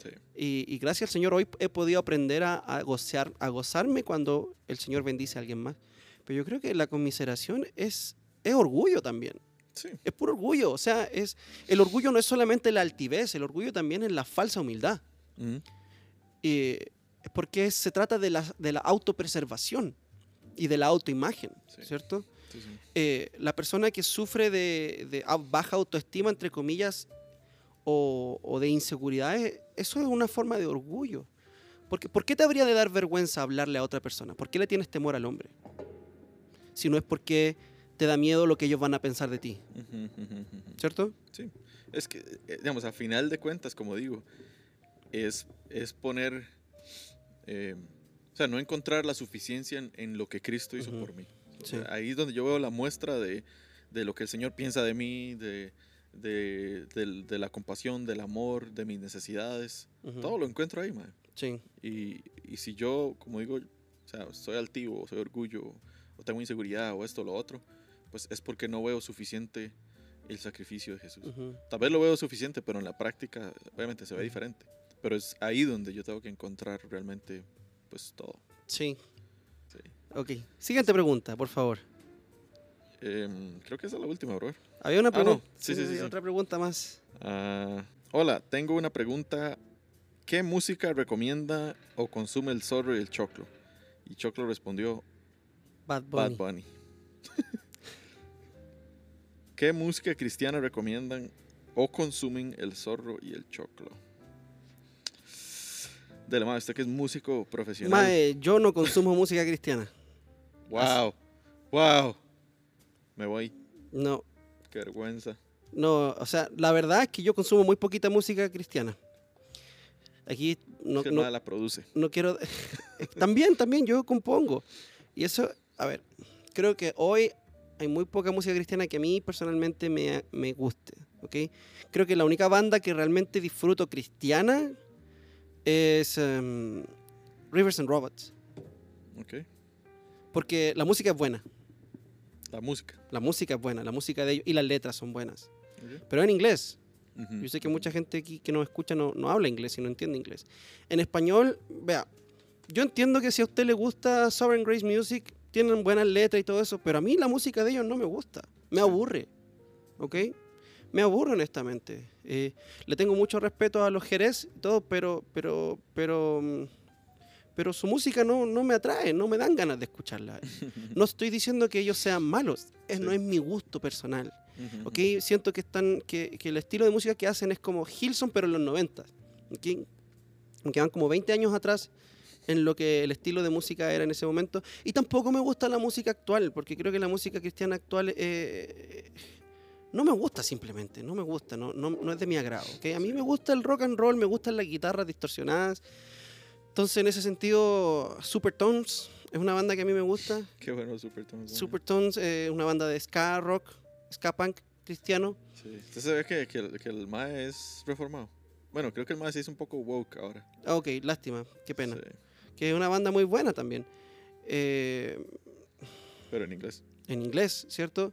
Sí. Y, y gracias al Señor hoy he podido aprender a, a gozar, a gozarme cuando el Señor bendice a alguien más. Pero yo creo que la conmiseración es, es orgullo también. Sí. Es puro orgullo. O sea, es, el orgullo no es solamente la altivez, el orgullo también es la falsa humildad. Ujú. Y porque se trata de la, de la autopreservación y de la autoimagen, Sí. ¿cierto? Sí. Eh, la persona que sufre de, de baja autoestima, entre comillas, o, o de inseguridades, eso es una forma de orgullo. Porque, ¿Por qué te habría de dar vergüenza hablarle a otra persona? ¿Por qué le tienes temor al hombre? Si no es porque te da miedo lo que ellos van a pensar de ti. ¿cierto? Sí, es que, eh, digamos, a final de cuentas, como digo, es, es poner, eh, o sea, no encontrar la suficiencia en, en lo que Cristo hizo por mí. O Sí. sea, ahí es donde yo veo la muestra de, de lo que el Señor piensa de mí, de, de, de la compasión, del amor, de mis necesidades. Todo lo encuentro ahí, man. Sí, Y, y si yo, como digo, o sea, soy altivo, soy orgullo, o tengo inseguridad, o esto o lo otro, pues es porque no veo suficiente el sacrificio de Jesús. Tal vez lo veo suficiente, pero en la práctica obviamente se ve diferente. Pero es ahí donde yo tengo que encontrar realmente pues todo. sí. Sí. Ok. Siguiente pregunta, por favor. Em, creo que esa es la última, bro. Había una Ah, no. pregunta. Sí, sí, sí, sí. Otra pregunta más. Ah, hola, tengo una pregunta. ¿Qué música recomienda o consume el zorro y el choclo? Y Choclo respondió, Bad Bunny. Bad Bunny. (laughs) ¿Qué música cristiana recomiendan o consumen el zorro y el choclo? De la madre, usted que es músico profesional. Yo no consumo (laughs) música cristiana. Wow, wow. Me voy. No, Qué vergüenza. no, o sea, la verdad es que yo consumo muy poquita música cristiana. Aquí no, que no- mae la produce. no quiero... (laughs) también, también, yo compongo. Y eso, a ver, creo que hoy hay muy poca música cristiana que a mí personalmente me, me guste, ¿ok? Creo que la única banda que realmente disfruto cristiana es em, Rivers and Robots. Ok. Porque la música es buena, La música. la música es buena, la música de ellos y las letras son buenas. Pero en inglés. Yo sé que mucha gente aquí que nos escucha no, no habla inglés y no entiende inglés. En español, vea, yo entiendo que si a usted le gusta Sovereign Grace Music, tienen buenas letras y todo eso, pero a mí la música de ellos no me gusta. Me aburre. ¿Ok? Me aburre honestamente. Eh, le tengo mucho respeto a los Jerez y todo, pero, pero, pero, mm, pero su música no, no me atrae, no me dan ganas de escucharla. (laughs) No estoy diciendo que ellos sean malos, es, Sí. no es mi gusto personal. Ujú, ¿ok? Siento que, están, que, que el estilo de música que hacen es como Hilson, pero en los 90. ¿ok? Que van como 20 años atrás en lo que el estilo de música era en ese momento. Y tampoco me gusta la música actual, porque creo que la música cristiana actual eh, no me gusta simplemente, no me gusta, no, no, no es de mi agrado. ¿ok? A mí me gusta el rock and roll, me gustan las guitarras distorsionadas. Entonces, en ese sentido, Supertones es una banda que a mí me gusta. (laughs) Qué bueno, Supertones. Supertones eh, es una banda de ska rock, ska punk cristiano. Sí. Se ve que, que, el, que el mae es reformado. Bueno, creo que el mae se hizo un poco woke ahora. Ah, Ok, lástima, qué pena. Sí, Que es una banda muy buena también. Eh, pero en inglés. en inglés, ¿cierto?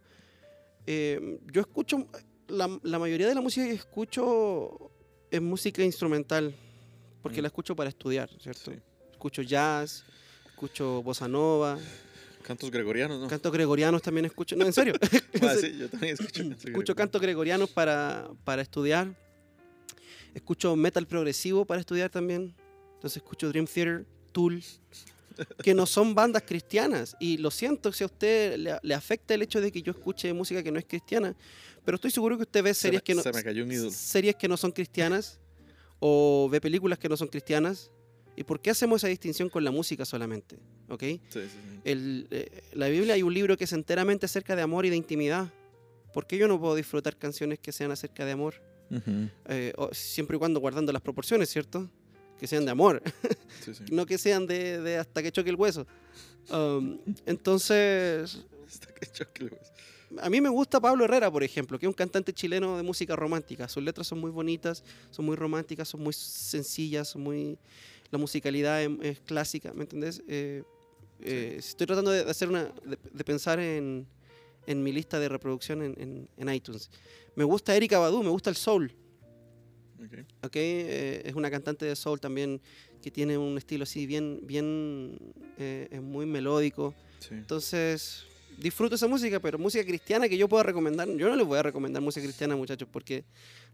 Eh, yo escucho, la, la mayoría de la música que escucho es música instrumental, porque Mm. la escucho para estudiar, ¿cierto? Sí. Escucho jazz, escucho bossa nova, Cantos gregorianos, ¿no? cantos gregorianos también escucho. No, en serio. (laughs) Ah, (laughs) sí, yo también escucho cantos escucho gregorianos. cantos gregorianos para, para estudiar. Escucho metal progresivo para estudiar también. Entonces escucho Dream Theater, Tool, que no son bandas cristianas. Y lo siento si a usted le, le afecta el hecho de que yo escuche música que no es cristiana. Pero estoy seguro que usted ve Se series me- que no, se me cayó un ídolo. series que no son cristianas o ve películas que no son cristianas. ¿Y por qué hacemos esa distinción con la música solamente? ¿Ok? Sí, sí, sí. el, eh, la Biblia hay un libro que es enteramente acerca de amor y de intimidad. ¿Por qué yo no puedo disfrutar canciones que sean acerca de amor? Eh, o- siempre y cuando guardando las proporciones, ¿cierto? Que sean de amor, (laughs) no que sean de, de hasta que choque el hueso. Um, entonces, Hasta que choque el hueso. A mí me gusta Pablo Herrera, por ejemplo, que es un cantante chileno de música romántica. Sus letras son muy bonitas, son muy románticas, son muy sencillas, son muy... La musicalidad es, es clásica, ¿me entendés? Eh, eh, Estoy tratando de hacer una... de, de pensar en, en mi lista de reproducción en, en- en iTunes. Me gusta Erika Badu, me gusta el soul. Ok. ¿ok? Eh, es una cantante de soul también que tiene un estilo así bien, bien, es muy melódico. Sí. Entonces, disfruto esa música, pero música cristiana que yo pueda recomendar, yo no les voy a recomendar música cristiana, muchachos, porque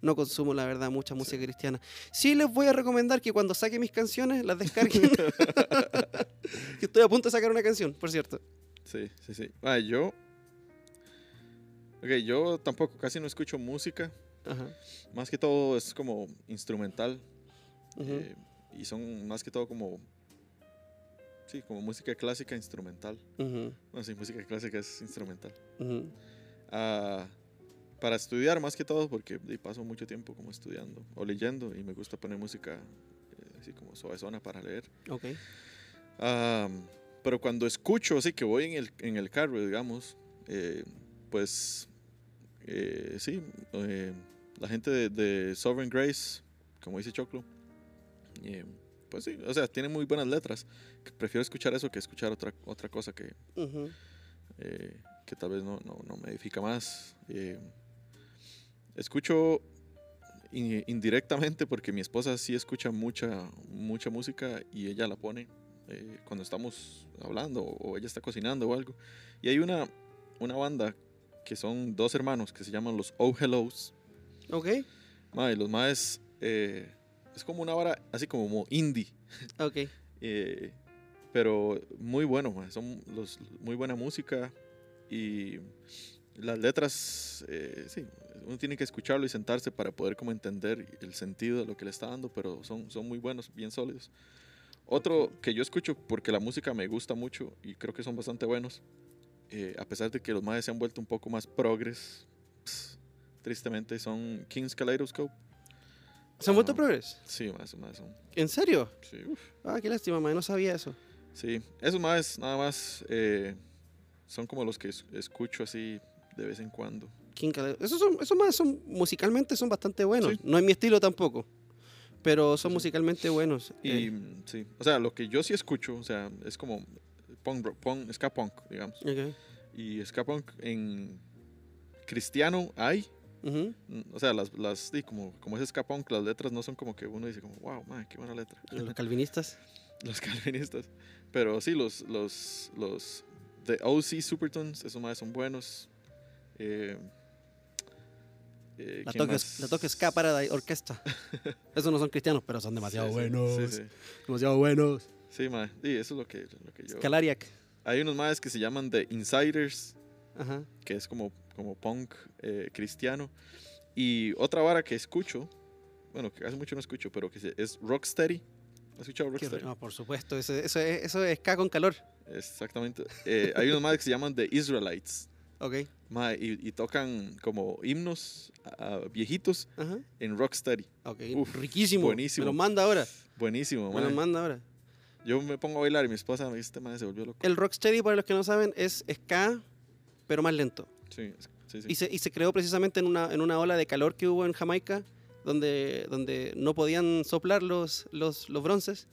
no consumo, la verdad, mucha música cristiana. Sí les voy a recomendar que cuando saque mis canciones, las descarguen. (laughs) que estoy a punto de sacar una canción, por cierto. Sí, sí, sí. Ah, yo. Ok, yo tampoco casi no escucho música. Ajá. Más que todo es como instrumental. ujú, eh, y son más que todo como. Sí, como música clásica instrumental. ujú, No, sí, música clásica es instrumental. ujú. Ah, para estudiar más que todo, porque paso mucho tiempo como estudiando o leyendo y me gusta poner música eh, así como suavezona para leer. Ok. Ah, pero cuando escucho, así que voy en el, en el carro, digamos, eh, pues eh, sí, eh, la gente de, de Sovereign Grace, como dice Choclo, eh, pues sí, o sea, tiene muy buenas letras. Prefiero escuchar eso que escuchar otra, otra cosa que, eh, que tal vez no, no, no me edifica más. Eh, escucho in- indirectamente porque mi esposa sí escucha mucha, mucha música y ella la pone eh, cuando estamos hablando o ella está cocinando o algo. Y hay una, una banda que son dos hermanos que se llaman los Oh Hellos. Ok. Mae, los más es como una vara así como indie. Ok. (laughs) Eh, pero muy bueno, son los, muy buena música y las letras, eh, sí, uno tiene que escucharlo y sentarse para poder como entender el sentido de lo que le está dando, pero son, son muy buenos, bien sólidos. Otro que yo escucho porque la música me gusta mucho y creo que son bastante buenos, eh, a pesar de que los más se han vuelto un poco más progres, ps, tristemente son King's Kaleidoscope. ¿Se han vuelto progres? Sí, más, más son. ¿En serio? Sí, uf. Ah, qué lástima, man. No sabía eso. Sí, esos más, nada más, eh, son como los que es- escucho así de vez en cuando. Esos, son, esos más son musicalmente son bastante buenos. Sí. No es mi estilo tampoco. Pero son Sí, musicalmente buenos. Y Eh, sí, o sea, lo que yo sí escucho, o sea, es como punk, punk, ska punk, digamos. ok. Y ska punk en cristiano hay, O sea, las, las sí, como, como es ska punk, las letras no son como que uno dice como, wow, man, qué buena letra. Los calvinistas. (laughs) los calvinistas. Pero sí, los, los, los de OC Supertones, esos más son buenos. Eh, eh, La ¿quién toque, la toque Ska Paradise Orquesta. (laughs) Esos no son cristianos, pero son demasiado sí, buenos. Sí, sí. Demasiado buenos. Sí, ma, sí, eso es lo que, lo que yo... Scalariac. Hay unos más que se llaman The Insiders, Ajá. que es como, como punk eh, cristiano. Y otra vara que escucho, bueno, que hace mucho no escucho, pero que es Rocksteady. ¿Has escuchado Rocksteady? no, por supuesto. Eso, eso, es, eso es Ska con calor. Exactamente. Eh, hay unos más que se llaman The Israelites. Ok. ma, y, y tocan como himnos a viejitos Ajá. en Rocksteady. Ok. Uf, Riquísimo. buenísimo. Me lo manda ahora. Buenísimo, Me lo ma. manda ahora. Yo me pongo a bailar y mi esposa me dice, este man se volvió loco. El Rocksteady, para los que no saben, es Ska, pero más lento. Sí, sí, sí. Y se, y se creó precisamente en una, en una ola de calor que hubo en Jamaica, donde, donde no podían soplar los, los, los bronces.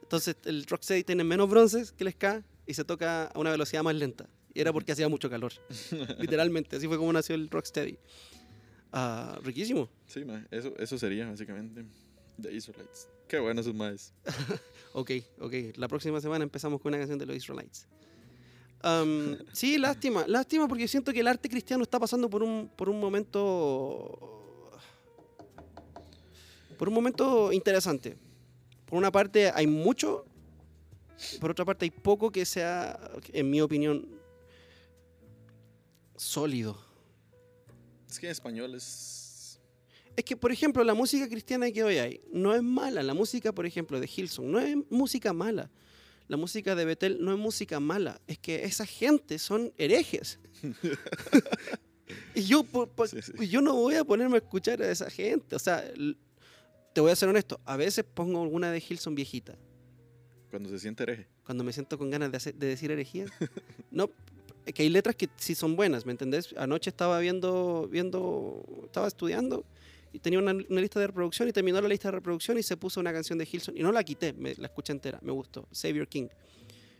Entonces el rocksteady tiene menos bronces que el ska y se toca a una velocidad más lenta. Y era porque hacía mucho calor. (laughs) Literalmente, así fue como nació el rocksteady. Ah, riquísimo. Sí, ma, eso, eso sería básicamente The Israelites. Qué bueno esos más. (laughs) Ok, ok. La próxima semana empezamos con una canción de los Israelites. Am, (laughs) sí, lástima, lástima porque siento que el arte cristiano está pasando por un, por un momento. Por un momento interesante. Por una parte hay mucho, por otra parte hay poco que sea, en mi opinión, sólido. Es que en español es... Es que, por ejemplo, la música cristiana que hoy hay no es mala. La música, por ejemplo, de Hilson no es música mala. La música de Betel no es música mala. Es que esa gente son herejes. (laughs) y yo, por- por- Sí, sí. yo no voy a ponerme a escuchar a esa gente. O sea, te voy a ser honesto. A veces pongo alguna de Hilson viejita. Cuando se siente hereje. Cuando me siento con ganas de, hacer- de decir herejías. (laughs) no, que hay letras que sí son buenas, ¿me entendés? Anoche estaba viendo, viendo, estaba estudiando y tenía una, una lista de reproducción y terminó la lista de reproducción y se puso una canción de Hilson y no la quité, me, la escuché entera, me gustó, Savior King.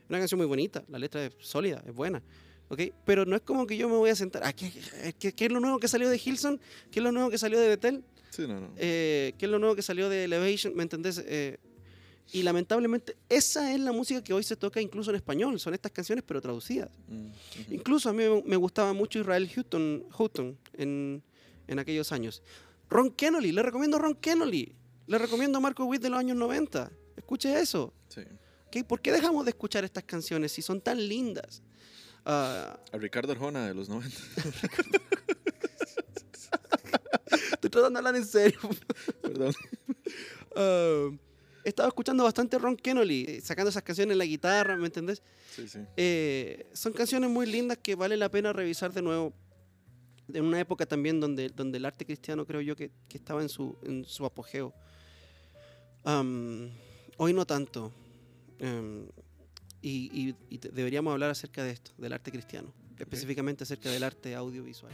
Una canción muy bonita, la letra es sólida, es buena, ¿ok? Pero no es como que yo me voy a sentar, ah, ¿qué, qué- qué es lo nuevo que salió de Hilson? ¿Qué es lo nuevo que salió de Betel? Sí, no, no. Eh, ¿Qué es lo nuevo que salió de Elevation? ¿Me entendés? Eh, Y lamentablemente esa es la música que hoy se toca incluso en español, son estas canciones pero traducidas. Mm, ujú. Incluso a mí me gustaba mucho Israel Houghton, Houghton en, en aquellos años. Ron Kennedy, le recomiendo Ron Kennedy, le recomiendo Marco Witt de los años 90. Escuche eso. Sí. ¿Por qué dejamos de escuchar estas canciones si son tan lindas? Ah, A Ricardo Arjona de los 90. (laughs) (laughs) estoy tratando de hablar en serio. Perdón. Ah, he estado escuchando bastante Ron Kennedy, eh, sacando esas canciones en la guitarra, ¿me entendés? Sí, sí. Eh, son canciones muy lindas que vale la pena revisar de nuevo. En una época también donde, donde el arte cristiano creo yo que, que estaba en su, en su apogeo. Am, hoy no tanto. Em, y y- y deberíamos hablar acerca de esto, del arte cristiano, específicamente acerca del arte audiovisual.